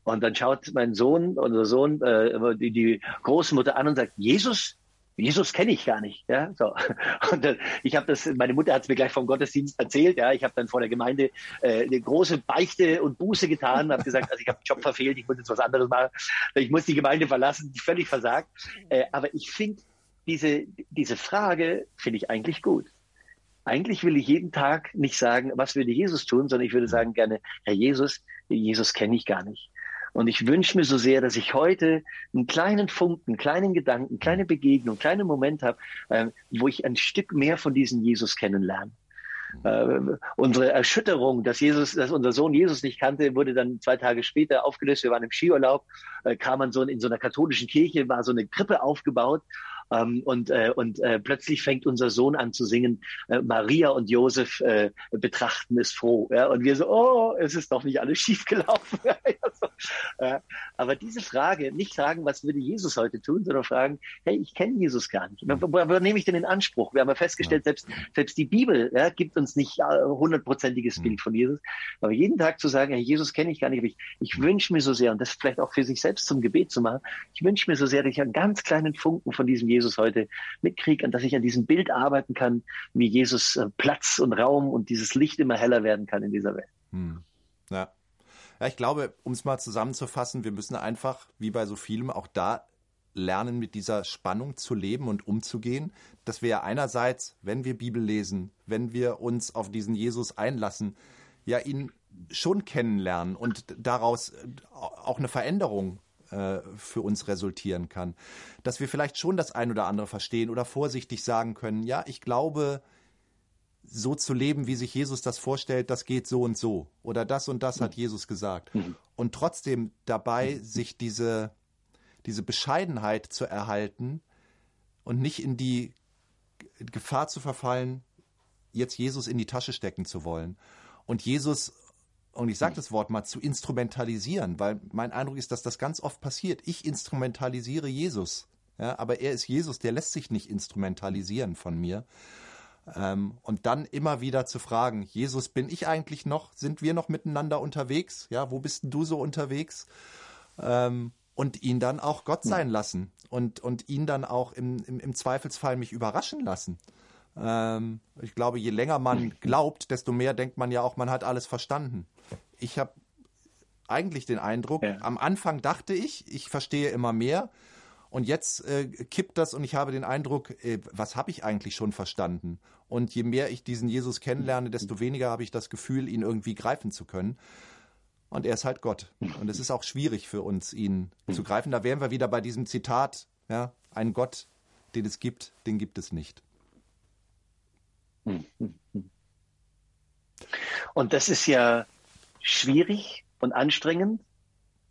Und dann schaut mein Sohn, unser Sohn, äh, die, die Großmutter an und sagt, Jesus, Jesus kenne ich gar nicht. Ja, so. Und äh, ich habe das, meine Mutter hat es mir gleich vom Gottesdienst erzählt. Ja, ich habe dann vor der Gemeinde äh, eine große Beichte und Buße getan, habe gesagt, also ich habe Job verfehlt, ich muss jetzt was anderes machen, ich muss die Gemeinde verlassen, völlig versagt. Äh, aber ich finde diese diese Frage finde ich eigentlich gut. Eigentlich will ich jeden Tag nicht sagen, was würde Jesus tun, sondern ich würde sagen gerne, Herr Jesus, Jesus kenne ich gar nicht. Und ich wünsche mir so sehr, dass ich heute einen kleinen Funken, einen kleinen Gedanken, kleine Begegnung, einen kleinen Moment habe, äh, wo ich ein Stück mehr von diesem Jesus kennenlerne. Äh, unsere Erschütterung, dass Jesus, dass unser Sohn Jesus nicht kannte, wurde dann zwei Tage später aufgelöst. Wir waren im Skiurlaub, äh, kam man so in so einer katholischen Kirche, war so eine Krippe aufgebaut ähm, und äh, und äh, plötzlich fängt unser Sohn an zu singen, äh, Maria und Josef äh, betrachten es froh. Ja? Und wir so, oh, es ist doch nicht alles schiefgelaufen. äh, aber diese Frage, nicht fragen, was würde Jesus heute tun, sondern fragen, hey, ich kenne Jesus gar nicht. Wo, wo nehme ich denn in Anspruch? Wir haben ja festgestellt, selbst, selbst die Bibel ja, gibt uns nicht äh, hundertprozentiges Bild von Jesus. Aber jeden Tag zu sagen, hey, Jesus kenne ich gar nicht, ich, ich wünsche mir so sehr, und das vielleicht auch für sich selbst zum Gebet zu machen, ich wünsche mir so sehr, dass ich einen ganz kleinen Funken von diesem Jesus heute mitkriege und dass ich an diesem Bild arbeiten kann, wie Jesus äh, Platz und Raum und dieses Licht immer heller werden kann in dieser Welt. Hm. Ja. Ja, ich glaube, um es mal zusammenzufassen, wir müssen einfach, wie bei so vielem, auch da lernen, mit dieser Spannung zu leben und umzugehen, dass wir ja einerseits, wenn wir Bibel lesen, wenn wir uns auf diesen Jesus einlassen, ja ihn schon kennenlernen und daraus auch eine Veränderung äh, für uns resultieren kann. Dass wir vielleicht schon das ein oder andere verstehen oder vorsichtig sagen können, ja, ich glaube, so zu leben, wie sich Jesus das vorstellt, das geht so und so. Oder das und das hat. Jesus gesagt. Mhm. Und trotzdem dabei sich diese, diese Bescheidenheit zu erhalten und nicht in die Gefahr zu verfallen, jetzt Jesus in die Tasche stecken zu wollen. Und Jesus, und ich sage mhm. das Wort mal, zu instrumentalisieren, weil mein Eindruck ist, dass das ganz oft passiert. Ich instrumentalisiere Jesus. Ja, aber er ist Jesus, der lässt sich nicht instrumentalisieren von mir. Ähm, und dann immer wieder zu fragen, Jesus, bin ich eigentlich noch, sind wir noch miteinander unterwegs? Ja, wo bist denn du so unterwegs? Ähm, und ihn dann auch Gott sein lassen und, und ihn dann auch im, im, im Zweifelsfall mich überraschen lassen. Ähm, ich glaube, je länger man glaubt, desto mehr denkt man ja auch, man hat alles verstanden. Ich habe eigentlich den Eindruck, ja. am Anfang dachte ich, ich verstehe immer mehr. Und jetzt äh, kippt das und ich habe den Eindruck, äh, was habe ich eigentlich schon verstanden? Und je mehr ich diesen Jesus kennenlerne, desto weniger habe ich das Gefühl, ihn irgendwie greifen zu können. Und er ist halt Gott. Und es ist auch schwierig für uns, ihn zu greifen. Da wären wir wieder bei diesem Zitat, ja, ein Gott, den es gibt, den gibt es nicht. Und das ist ja schwierig und anstrengend,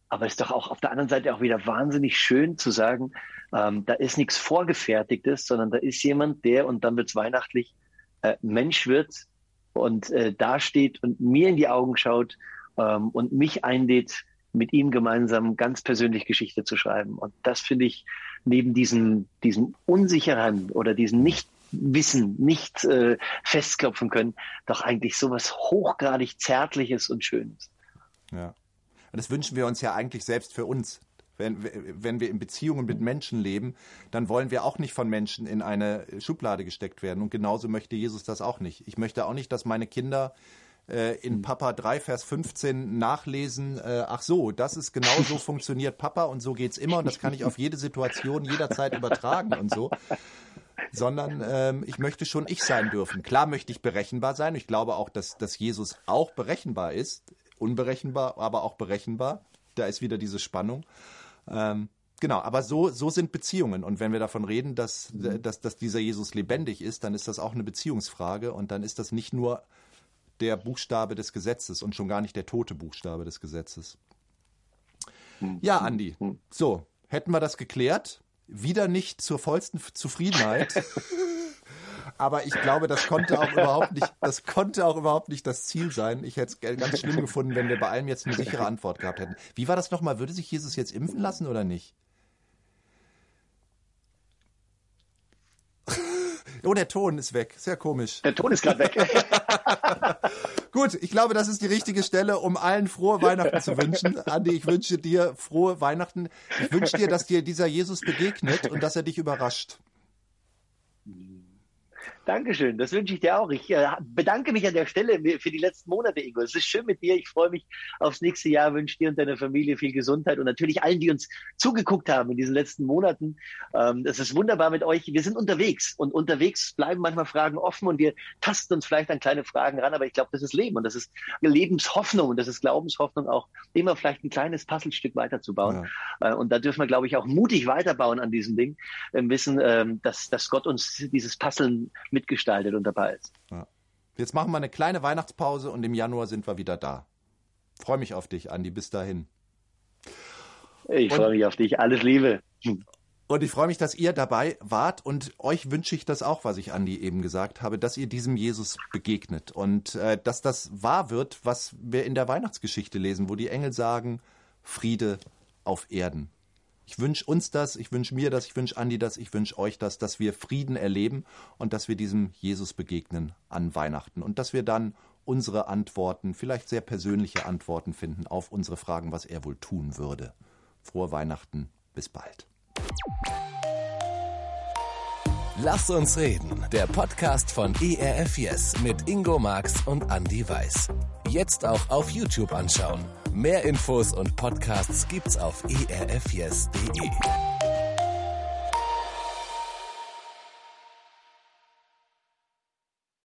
aber ist doch auch auf der anderen Seite auch wieder wahnsinnig schön zu sagen, ähm, da ist nichts Vorgefertigtes, sondern da ist jemand, der, und dann wird es weihnachtlich, äh, Mensch wird und äh, dasteht und mir in die Augen schaut ähm, und mich einlädt, mit ihm gemeinsam ganz persönlich Geschichte zu schreiben. Und das finde ich neben diesem, diesem Unsicheren oder diesem Nichtwissen, nicht äh, festklopfen können, doch eigentlich sowas hochgradig Zärtliches und Schönes. Ja. Und das wünschen wir uns ja eigentlich selbst für uns. Wenn, wenn wir in Beziehungen mit Menschen leben, dann wollen wir auch nicht von Menschen in eine Schublade gesteckt werden. Und genauso möchte Jesus das auch nicht. Ich möchte auch nicht, dass meine Kinder äh, in Papa 3, Vers 15 nachlesen, äh, ach so, das ist genau so funktioniert Papa und so geht's immer und das kann ich auf jede Situation jederzeit übertragen und so. Sondern ähm, ich möchte schon ich sein dürfen. Klar möchte ich berechenbar sein. Ich glaube auch, dass, dass Jesus auch berechenbar ist. Unberechenbar, aber auch berechenbar. Da ist wieder diese Spannung. Ähm, genau, aber so, so sind Beziehungen. Und wenn wir davon reden, dass, mhm. dass, dass dieser Jesus lebendig ist, dann ist das auch eine Beziehungsfrage. Und dann ist das nicht nur der Buchstabe des Gesetzes und schon gar nicht der tote Buchstabe des Gesetzes. Mhm. Ja, Andi, mhm. so, hätten wir das geklärt. Wieder nicht zur vollsten Zufriedenheit. Aber ich glaube, das konnte auch überhaupt nicht, das konnte auch überhaupt nicht das Ziel sein. Ich hätte es ganz schlimm gefunden, wenn wir bei allem jetzt eine sichere Antwort gehabt hätten. Wie war das nochmal? Würde sich Jesus jetzt impfen lassen oder nicht? Oh, der Ton ist weg. Sehr komisch. Der Ton ist gerade weg. Gut, ich glaube, das ist die richtige Stelle, um allen frohe Weihnachten zu wünschen. Andi, ich wünsche dir frohe Weihnachten. Ich wünsche dir, dass dir dieser Jesus begegnet und dass er dich überrascht. Dankeschön, das wünsche ich dir auch. Ich äh, bedanke mich an der Stelle für die letzten Monate, Ingo. Es ist schön mit dir. Ich freue mich aufs nächste Jahr, wünsche dir und deiner Familie viel Gesundheit und natürlich allen, die uns zugeguckt haben in diesen letzten Monaten. Ähm, es ist wunderbar mit euch. Wir sind unterwegs und unterwegs bleiben manchmal Fragen offen und wir tasten uns vielleicht an kleine Fragen ran, aber ich glaube, das ist Leben und das ist Lebenshoffnung und das ist Glaubenshoffnung auch, immer vielleicht ein kleines Puzzlestück weiterzubauen. Ja. Äh, und da dürfen wir, glaube ich, auch mutig weiterbauen an diesem Ding, im Wissen, ähm, dass, dass Gott uns dieses Puzzeln mitgestaltet und dabei ist. Ja. Jetzt machen wir eine kleine Weihnachtspause und im Januar sind wir wieder da. Freue mich auf dich, Andi. Bis dahin. Ich freue mich auf dich. Alles Liebe. Und ich freue mich, dass ihr dabei wart und euch wünsche ich das auch, was ich Andi eben gesagt habe, dass ihr diesem Jesus begegnet und äh, dass das wahr wird, was wir in der Weihnachtsgeschichte lesen, wo die Engel sagen, Friede auf Erden. Ich wünsche uns das, ich wünsche mir das, ich wünsche Andi das, ich wünsche euch das, dass wir Frieden erleben und dass wir diesem Jesus begegnen an Weihnachten und dass wir dann unsere Antworten, vielleicht sehr persönliche Antworten finden auf unsere Fragen, was er wohl tun würde. Frohe Weihnachten, bis bald. Lass uns reden. Der Podcast von ERF Yes mit Ingo Marx und Andy Weiß. Jetzt auch auf YouTube anschauen. Mehr Infos und Podcasts gibt's auf erfyes.de.